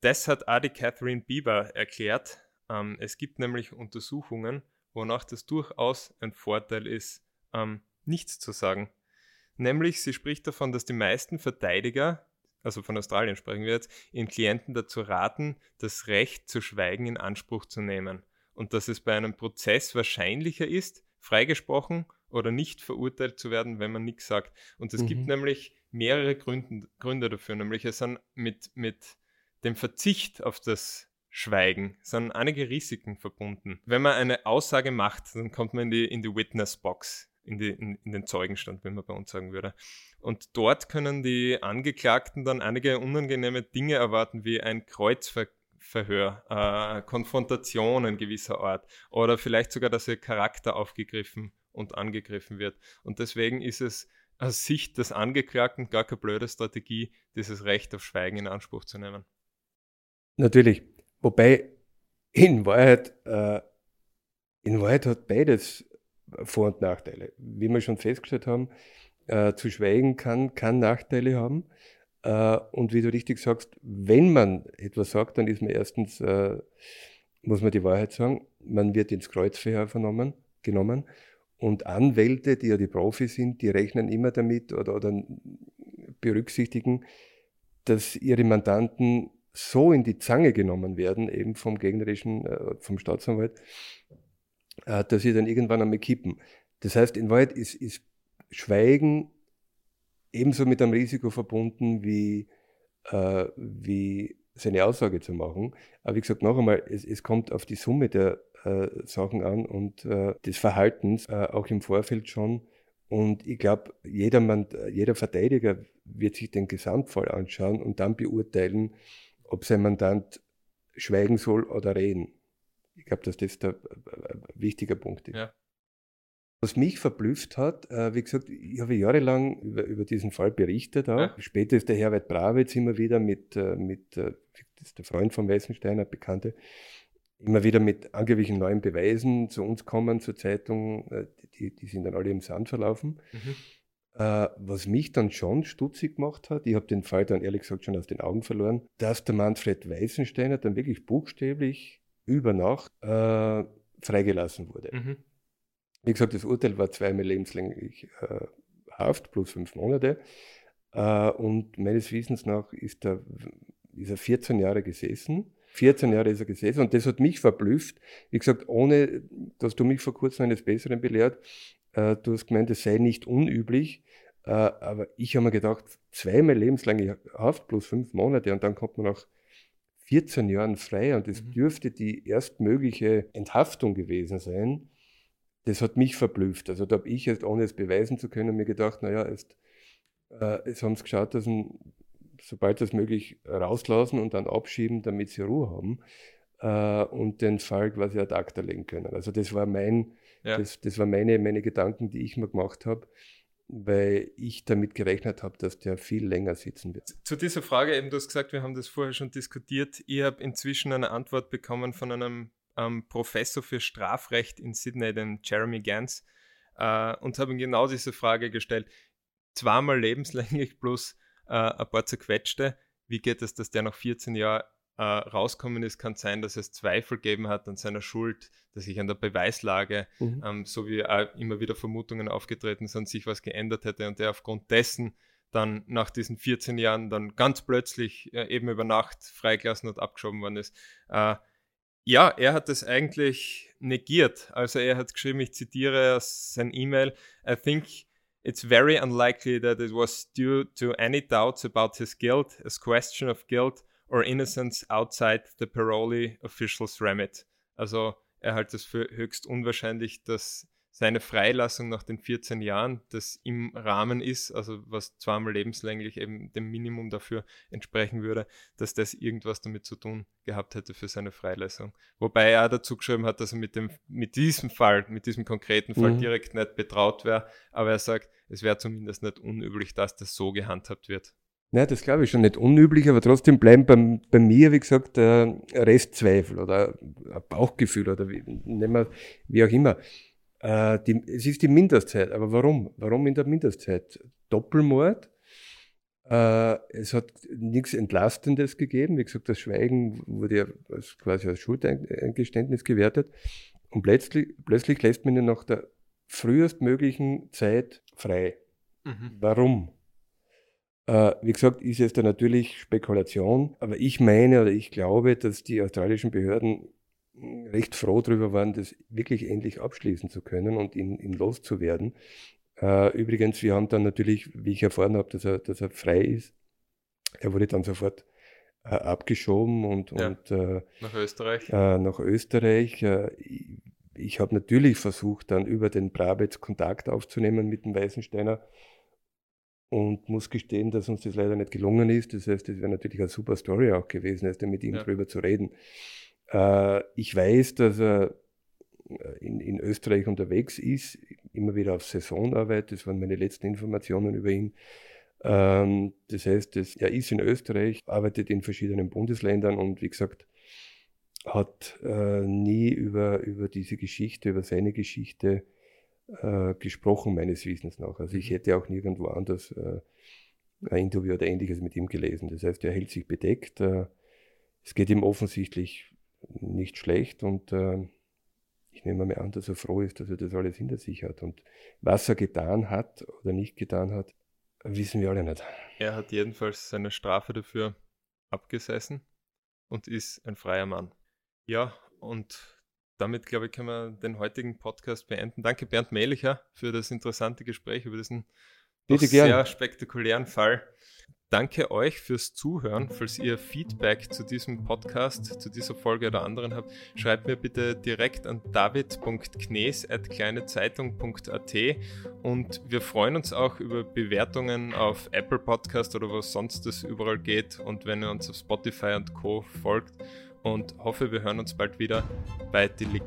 das hat Adi Catherine Bieber erklärt. Ähm, es gibt nämlich Untersuchungen, wonach das durchaus ein Vorteil ist, ähm, nichts zu sagen. Nämlich, sie spricht davon, dass die meisten Verteidiger, also von Australien sprechen wir jetzt, ihren Klienten dazu raten, das Recht zu schweigen in Anspruch zu nehmen. Und dass es bei einem Prozess wahrscheinlicher ist, freigesprochen oder nicht verurteilt zu werden, wenn man nichts sagt. Und es mhm. gibt nämlich mehrere Gründe, Gründe dafür, nämlich es sind mit, mit dem Verzicht auf das Schweigen sind einige Risiken verbunden. Wenn man eine Aussage macht, dann kommt man in die, in die Witness Box, in, die, in, in den Zeugenstand, wenn man bei uns sagen würde. Und dort können die Angeklagten dann einige unangenehme Dinge erwarten, wie ein Kreuzverhör, äh, Konfrontationen gewisser Art oder vielleicht sogar, dass ihr Charakter aufgegriffen und angegriffen wird. Und deswegen ist es aus Sicht des Angeklagten gar keine blöde Strategie, dieses Recht auf Schweigen in Anspruch zu nehmen.
Natürlich. Wobei in Wahrheit, äh, in Wahrheit hat beides Vor- und Nachteile. Wie wir schon festgestellt haben, äh, zu schweigen kann, kann Nachteile haben. Äh, und wie du richtig sagst, wenn man etwas sagt, dann ist man erstens, äh, muss man die Wahrheit sagen, man wird ins Kreuzverhör vernommen, genommen und Anwälte, die ja die Profis sind, die rechnen immer damit oder, oder berücksichtigen, dass ihre Mandanten so in die Zange genommen werden, eben vom gegnerischen, äh, vom Staatsanwalt, äh, dass sie dann irgendwann einmal kippen. Das heißt, in Wahrheit ist, ist Schweigen ebenso mit einem Risiko verbunden wie, äh, wie seine Aussage zu machen. Aber wie gesagt, noch einmal, es, es kommt auf die Summe der Sachen an und äh, des Verhaltens, äh, auch im Vorfeld schon. Und ich glaube, jeder, jeder Verteidiger wird sich den Gesamtfall anschauen und dann beurteilen, ob sein Mandant schweigen soll oder reden. Ich glaube, dass das der wichtiger Punkt ist. Ja. Was mich verblüfft hat, äh, wie gesagt, ich habe jahrelang über, über diesen Fall berichtet. Auch. Ja. Später ist der Herbert Brawitz immer wieder mit, äh, mit äh, das ist der Freund von Weißensteiner, Bekannte, immer wieder mit angeblichen neuen Beweisen zu uns kommen, zur Zeitung, äh, die, die sind dann alle im Sand verlaufen. Mhm. Äh, was mich dann schon stutzig gemacht hat, ich habe den Fall dann ehrlich gesagt schon aus den Augen verloren, dass der Manfred Weißensteiner dann wirklich buchstäblich über Nacht äh, freigelassen wurde. Mhm. Wie gesagt, das Urteil war zweimal lebenslänglich äh, Haft plus fünf Monate. Äh, und meines Wissens nach ist er, ist er 14 Jahre gesessen 14 Jahre ist er gesessen und das hat mich verblüfft. Wie gesagt, ohne, dass du mich vor kurzem eines Besseren belehrt, äh, du hast gemeint, es sei nicht unüblich, äh, aber ich habe mir gedacht, zweimal lebenslange Haft plus fünf Monate und dann kommt man nach 14 Jahren frei und es mhm. dürfte die erstmögliche Enthaftung gewesen sein. Das hat mich verblüfft. Also da habe ich jetzt, ohne es beweisen zu können, mir gedacht, naja, jetzt, äh, jetzt haben sie geschaut, dass ein sobald das möglich rauslassen und dann abschieben, damit sie Ruhe haben äh, und den Fall quasi ad acta legen können. Also das war mein, ja. das, das war meine, meine Gedanken, die ich mir gemacht habe weil ich damit gerechnet habe, dass der viel länger sitzen wird.
Zu dieser Frage eben, du hast gesagt, wir haben das vorher schon diskutiert. Ich habe inzwischen eine Antwort bekommen von einem ähm, Professor für Strafrecht in Sydney, den Jeremy Gans, äh, und habe ihm genau diese Frage gestellt. Zweimal lebenslänglich plus äh, ein paar zerquetschte. Wie geht es, dass der nach 14 Jahren äh, rauskommen ist? Kann sein, dass es Zweifel gegeben hat an seiner Schuld, dass sich an der Beweislage, mhm. ähm, so wie auch immer wieder Vermutungen aufgetreten sind, sich was geändert hätte und der aufgrund dessen dann nach diesen 14 Jahren dann ganz plötzlich äh, eben über Nacht freigelassen und abgeschoben worden ist. Äh, ja, er hat das eigentlich negiert. Also er hat geschrieben, ich zitiere aus sein E-Mail, I think it's very unlikely that it was due to any doubts about his guilt, as question of guilt or innocence outside the parolee official's remit. Also er hält es für höchst unwahrscheinlich, dass seine Freilassung nach den 14 Jahren, das im Rahmen ist, also was zweimal lebenslänglich eben dem Minimum dafür entsprechen würde, dass das irgendwas damit zu tun gehabt hätte für seine Freilassung. Wobei er dazu geschrieben hat, dass er mit, dem, mit diesem Fall, mit diesem konkreten Fall mhm. direkt nicht betraut wäre, aber er sagt, es wäre zumindest nicht unüblich, dass das so gehandhabt wird.
Ja, das glaube ich schon nicht unüblich, aber trotzdem bleiben bei, bei mir, wie gesagt, Restzweifel oder Bauchgefühl oder wie, nehmen wir, wie auch immer. Äh, die, es ist die Mindestzeit, aber warum? Warum in der Mindestzeit? Doppelmord. Äh, es hat nichts Entlastendes gegeben. Wie gesagt, das Schweigen wurde ja als, quasi als Schuldeingeständnis gewertet. Und plötzlich, plötzlich lässt man ihn nach der frühestmöglichen Zeit frei. Mhm. Warum? Äh, wie gesagt, ist es da natürlich Spekulation, aber ich meine oder ich glaube, dass die australischen Behörden recht froh darüber waren, das wirklich endlich abschließen zu können und ihn, ihn loszuwerden. Äh, übrigens, wir haben dann natürlich, wie ich erfahren habe, dass er, dass er frei ist. Er wurde dann sofort äh, abgeschoben und, ja, und
äh, nach Österreich.
Äh, nach Österreich. Äh, ich, habe natürlich versucht, dann über den Brabetz Kontakt aufzunehmen mit dem Weißensteiner und muss gestehen, dass uns das leider nicht gelungen ist. Das heißt, das wäre natürlich eine super Story auch gewesen, erst mit ihm ja. darüber zu reden. Äh, ich weiß, dass er äh, in, in, Österreich unterwegs ist, immer wieder auf Saisonarbeit. Das waren meine letzten Informationen über ihn. Ähm, das heißt, er ist in Österreich, arbeitet in verschiedenen Bundesländern und wie gesagt, hat äh, nie über, über diese Geschichte, über seine Geschichte gesprochen, meines Wissens nach. Also ich mhm. hätte auch nirgendwo anders ein Interview oder ähnliches mit ihm gelesen. Das heißt, er hält sich bedeckt. Es geht ihm offensichtlich nicht schlecht und äh, ich nehme mal an, dass er froh ist, dass er das alles hinter sich hat. Und was er getan hat oder nicht getan hat, wissen wir alle nicht.
Er hat jedenfalls seine Strafe dafür abgesessen und ist ein freier Mann. Ja, und damit, glaube ich, können wir den heutigen Podcast beenden. Danke, Bernd Mehlicher, für das interessante Gespräch über diesen sehr spektakulären Fall. Danke euch fürs Zuhören. Falls ihr Feedback zu diesem Podcast, zu dieser Folge oder anderen habt, schreibt mir bitte direkt an david.knes.kleinezeitung.at und wir freuen uns auch über Bewertungen auf Apple Podcast oder was sonst es überall geht und wenn ihr uns auf Spotify und Co. folgt und hoffe, wir hören uns bald wieder bei Delicto.